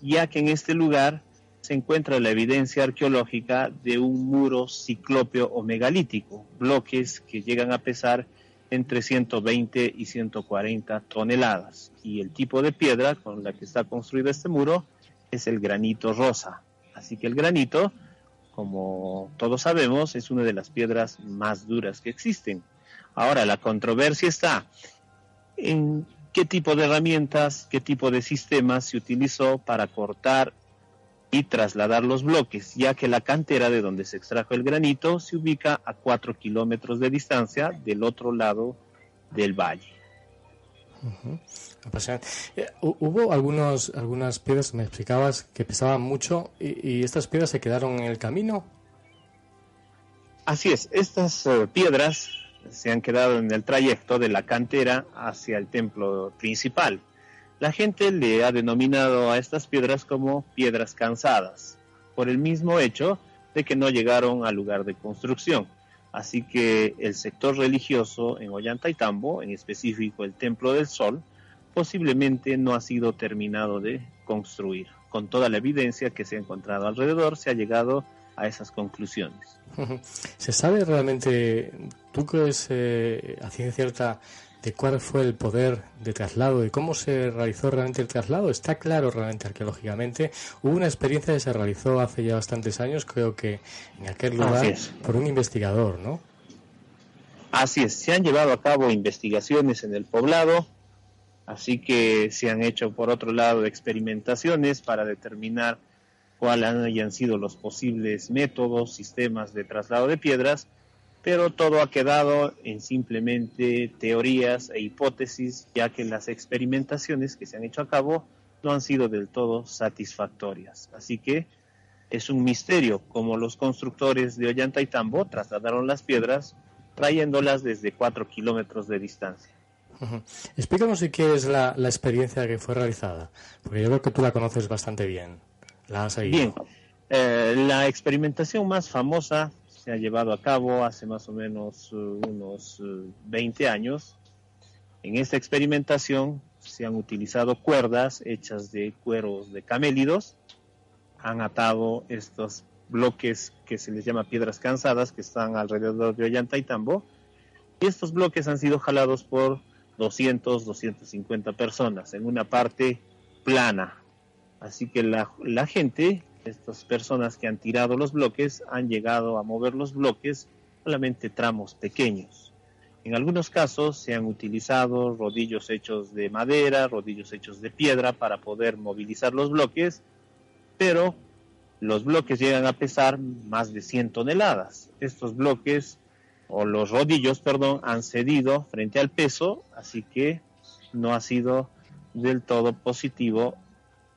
ya que en este lugar se encuentra la evidencia arqueológica de un muro ciclópeo o megalítico, bloques que llegan a pesar entre 120 y 140 toneladas. Y el tipo de piedra con la que está construido este muro es el granito rosa. Así que el granito, como todos sabemos, es una de las piedras más duras que existen. Ahora, la controversia está en qué tipo de herramientas, qué tipo de sistemas se utilizó para cortar y trasladar los bloques, ya que la cantera de donde se extrajo el granito se ubica a 4 kilómetros de distancia del otro lado del valle. Eh, hubo algunos, algunas piedras, me explicabas, que pesaban mucho y, estas piedras se quedaron en el camino. Así es, estas eh, piedras se han quedado en el trayecto de la cantera hacia el templo principal. La gente le ha denominado a estas piedras como piedras cansadas, por el mismo hecho de que no llegaron al lugar de construcción. Así que el sector religioso en Ollantaytambo, en específico el Templo del Sol, posiblemente no ha sido terminado de construir. Con toda la evidencia que se ha encontrado alrededor, se ha llegado a esas conclusiones. ¿Se sabe realmente, tú crees eh, a ciencia cierta, de cuál fue el poder de traslado y cómo se realizó realmente el traslado? Está claro realmente arqueológicamente. Hubo una experiencia que se realizó hace ya bastantes años, creo que en aquel lugar, por un investigador, ¿no? Así es, se han llevado a cabo investigaciones en el poblado, así que se han hecho por otro lado experimentaciones para determinar cuáles hayan sido los posibles métodos, sistemas de traslado de piedras, pero todo ha quedado en simplemente teorías e hipótesis, ya que las experimentaciones que se han hecho a cabo no han sido del todo satisfactorias. Así que es un misterio cómo los constructores de Ollantaytambo trasladaron las piedras trayéndolas desde cuatro kilómetros de distancia. Explícanos si qué es la, la experiencia que fue realizada, porque yo creo que tú la conoces bastante bien. Bien, eh, la experimentación más famosa se ha llevado a cabo hace más o menos uh, unos 20 uh, años. En esta experimentación se han utilizado cuerdas hechas de cueros de camélidos, han atado estos bloques que se les llama piedras cansadas que están alrededor de Ollantaytambo y estos bloques han sido jalados por 200, 250 personas en una parte plana, Así que la, gente, estas personas que han tirado los bloques, han llegado a mover los bloques solamente tramos pequeños. En algunos casos se han utilizado rodillos hechos de madera, rodillos hechos de piedra para poder movilizar los bloques, pero los bloques llegan a pesar más de 100 toneladas. Estos bloques, o los rodillos, perdón, han cedido frente al peso, así que no ha sido del todo positivo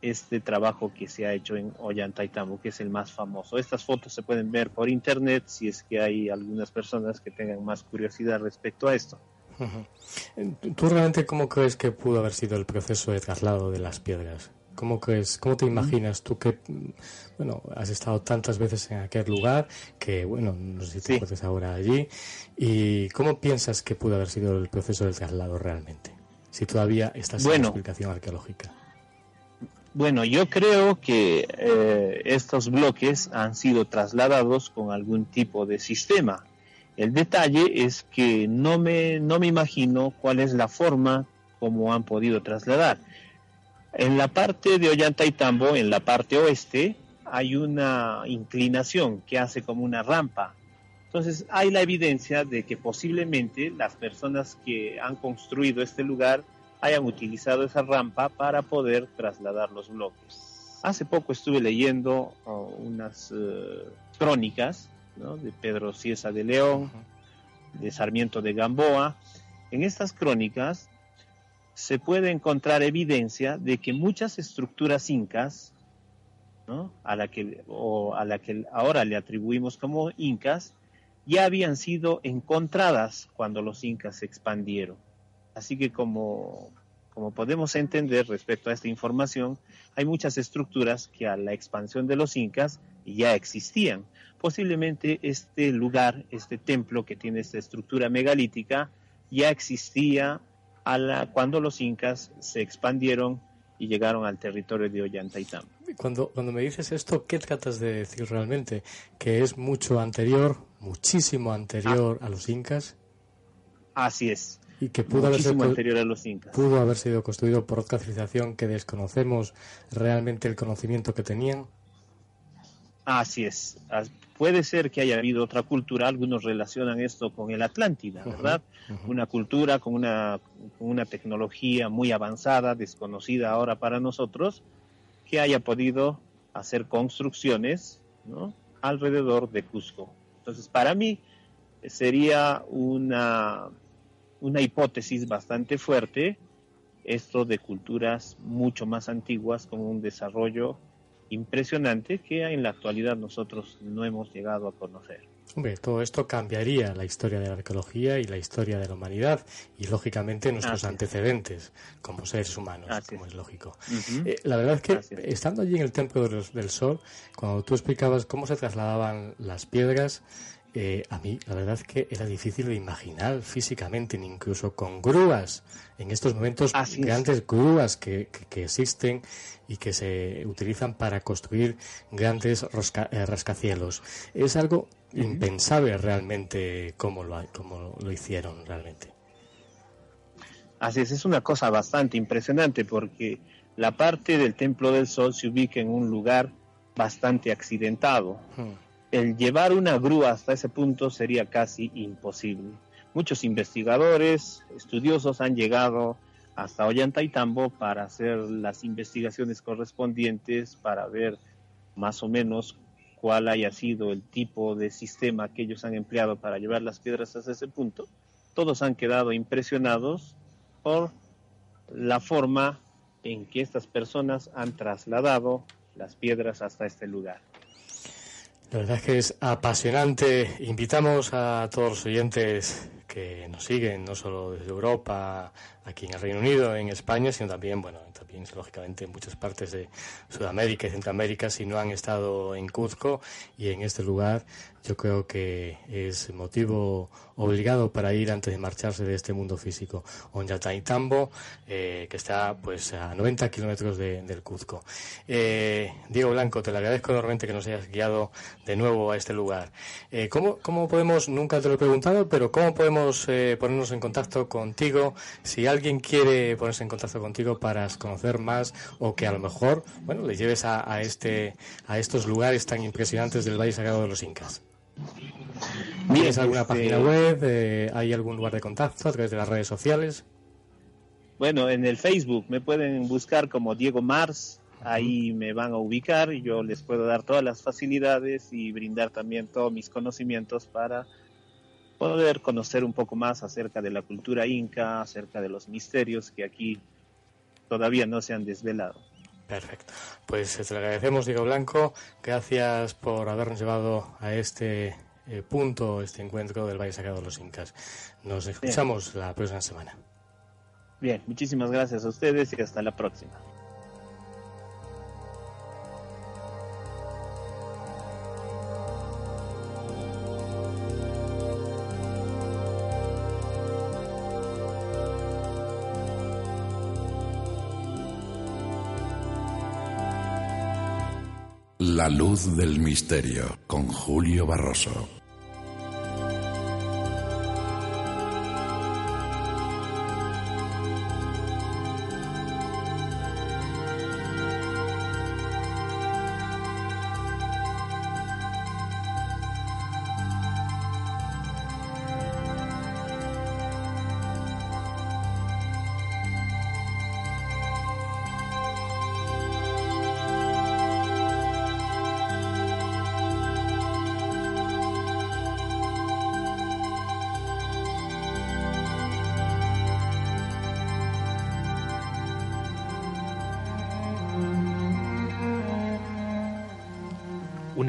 este trabajo que se ha hecho en Ollantaytambo, que es el más famoso. Estas fotos se pueden ver por internet si es que hay algunas personas que tengan más curiosidad respecto a esto. ¿Tú realmente cómo crees que pudo haber sido el proceso de traslado de las piedras? ¿Cómo crees, cómo te imaginas tú que, bueno, has estado tantas veces en aquel lugar que, bueno, no sé si te sí. ahora allí, y cómo piensas que pudo haber sido el proceso del traslado realmente? Si todavía estás en explicación arqueológica. Bueno, yo creo que eh, estos bloques han sido trasladados con algún tipo de sistema. El detalle es que no me, no me imagino cuál es la forma como han podido trasladar. En la parte de Ollantaytambo, en la parte oeste, hay una inclinación que hace como una rampa. Entonces hay la evidencia de que posiblemente las personas que han construido este lugar hayan utilizado esa rampa para poder trasladar los bloques. Hace poco estuve leyendo uh, unas uh, crónicas de Pedro Ciesa de León, de Sarmiento de Gamboa. En estas crónicas se puede encontrar evidencia de que muchas estructuras incas, a, la que, o a la que ahora le atribuimos como incas, ya habían sido encontradas cuando los incas se expandieron. Así que como, como podemos entender respecto a esta información, hay muchas estructuras que a la expansión de los incas ya existían. Posiblemente este lugar, este templo que tiene esta estructura megalítica, ya existía a la, cuando los incas se expandieron y llegaron al territorio de Ollantaytambo. Cuando, cuando me dices esto, ¿qué tratas de decir realmente? ¿Que es mucho anterior, muchísimo anterior ah. a los incas? Así es y que pudo haber, sido, anterior a los incas. pudo haber sido construido por otra civilización que desconocemos realmente el conocimiento que tenían. Así es. puede ser que haya habido otra cultura, algunos relacionan esto con el Atlántida, ¿verdad? Una cultura con una, con una tecnología muy avanzada, desconocida ahora para nosotros, que haya podido hacer construcciones ¿no? alrededor de Cusco. Entonces, para mí sería una, una hipótesis bastante fuerte esto de culturas mucho más antiguas con un desarrollo impresionante que en la actualidad nosotros no hemos llegado a conocer. Hombre, todo esto cambiaría la historia de la arqueología y la historia de la humanidad y lógicamente nuestros antecedentes como seres humanos, como es, lógico. Eh, la verdad es que estando allí en el Templo del Sol, cuando tú explicabas cómo se trasladaban las piedras, eh, a mí la verdad es que era difícil de imaginar físicamente, incluso con grúas, en estos momentos grandes grúas que, que, existen y que se utilizan para construir grandes eh, rascacielos. Es algo impensable realmente cómo lo, cómo lo hicieron realmente. Así es, es una cosa bastante impresionante porque la parte del Templo del Sol se ubica en un lugar bastante accidentado. Hmm el llevar una grúa hasta ese punto sería casi imposible. Muchos investigadores, estudiosos han llegado hasta Ollantaytambo para hacer las investigaciones correspondientes, para ver más o menos cuál haya sido el tipo de sistema que ellos han empleado para llevar las piedras hasta ese punto. Todos han quedado impresionados por la forma en que estas personas han trasladado las piedras hasta este lugar. La verdad es que es apasionante. Invitamos a todos los oyentes que nos siguen, no solo desde Europa, aquí en el Reino Unido, en España, sino también, bueno, también lógicamente en muchas partes de Sudamérica y Centroamérica, si no han estado en Cuzco y en este lugar, yo creo que es motivo obligado para ir antes de marcharse de este mundo físico. Onyataitambo, eh, que está pues a 90 kilómetros de, del Cuzco. Eh, Diego Blanco, te lo agradezco enormemente que nos hayas guiado de nuevo a este lugar. Eh, ¿cómo, ¿Cómo podemos, nunca te lo he preguntado, pero cómo podemos eh, ponernos en contacto contigo si alguien quiere ponerse en contacto contigo para conocer más o que a lo mejor, bueno, le lleves a, a este, a estos lugares tan impresionantes del Valle Sagrado de los Incas? ¿Tienes alguna este, página web? Eh, ¿Hay algún lugar de contacto a través de las redes sociales? Bueno, en el Facebook me pueden buscar como Diego Mars, ahí me van a ubicar y yo les puedo dar todas las facilidades y brindar también todos mis conocimientos para poder conocer un poco más acerca de la cultura inca, acerca de los misterios que aquí todavía no se han desvelado. Perfecto. Pues te lo agradecemos, Diego Blanco. Gracias por habernos llevado a este eh, punto, este encuentro del Valle Sagrado de los Incas. Nos escuchamos la próxima semana. Bien, muchísimas gracias a ustedes y hasta la próxima. La luz del misterio con Julio Barroso.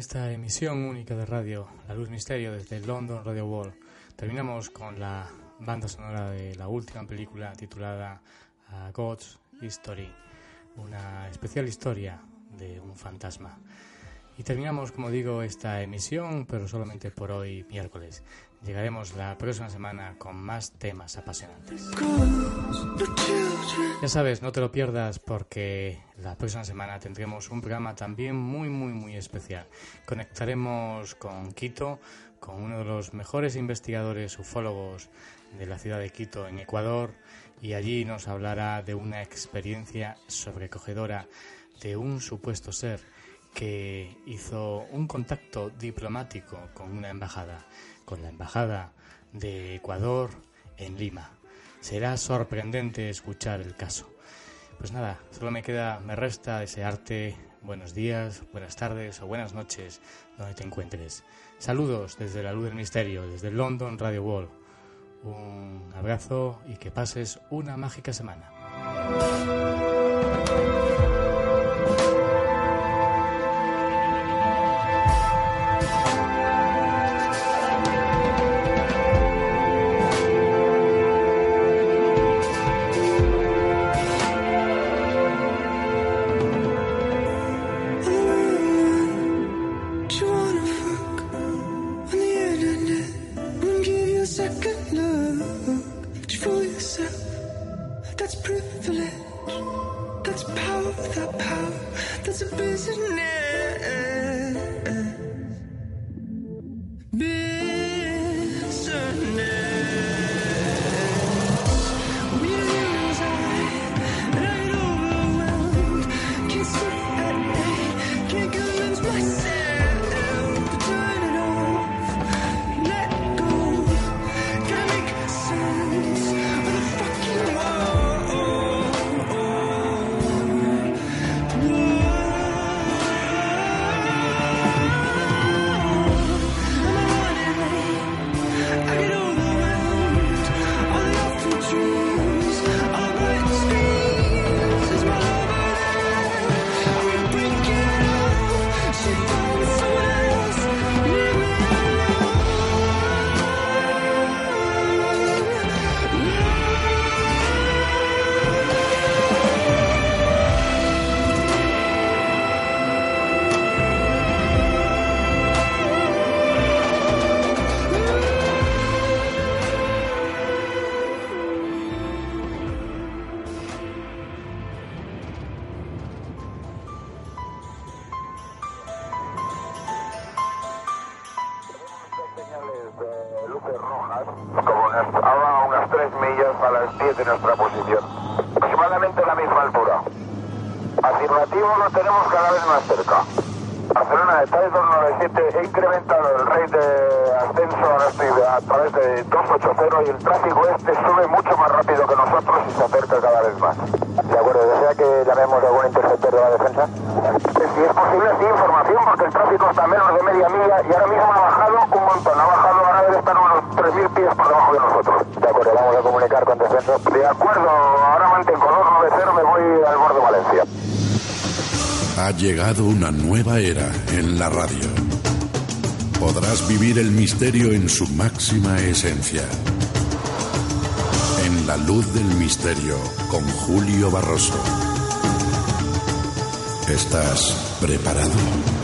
Esta emisión única de radio La Luz Misterio desde London Radio Wall. Terminamos con la banda sonora de la última película titulada God's History, una especial historia de un fantasma. Y terminamos, como digo, esta emisión, pero solamente por hoy, miércoles. Llegaremos la próxima semana con más temas apasionantes. Ya sabes, no te lo pierdas porque la próxima semana tendremos un programa también muy, muy, muy especial. Conectaremos con Quito, con uno de los mejores investigadores ufólogos de la ciudad de Quito, en Ecuador, y allí nos hablará de una experiencia sobrecogedora de un supuesto ser que hizo un contacto diplomático con una embajada con la Embajada de Ecuador en Lima. Será sorprendente escuchar el caso. Pues nada, solo me queda, me resta desearte buenos días, buenas tardes o buenas noches donde te encuentres. Saludos desde la luz del misterio, desde London Radio Wall. Un abrazo y que pases una mágica semana. Vivir el misterio en su máxima esencia. En la luz del misterio con Julio Barroso. ¿Estás preparado?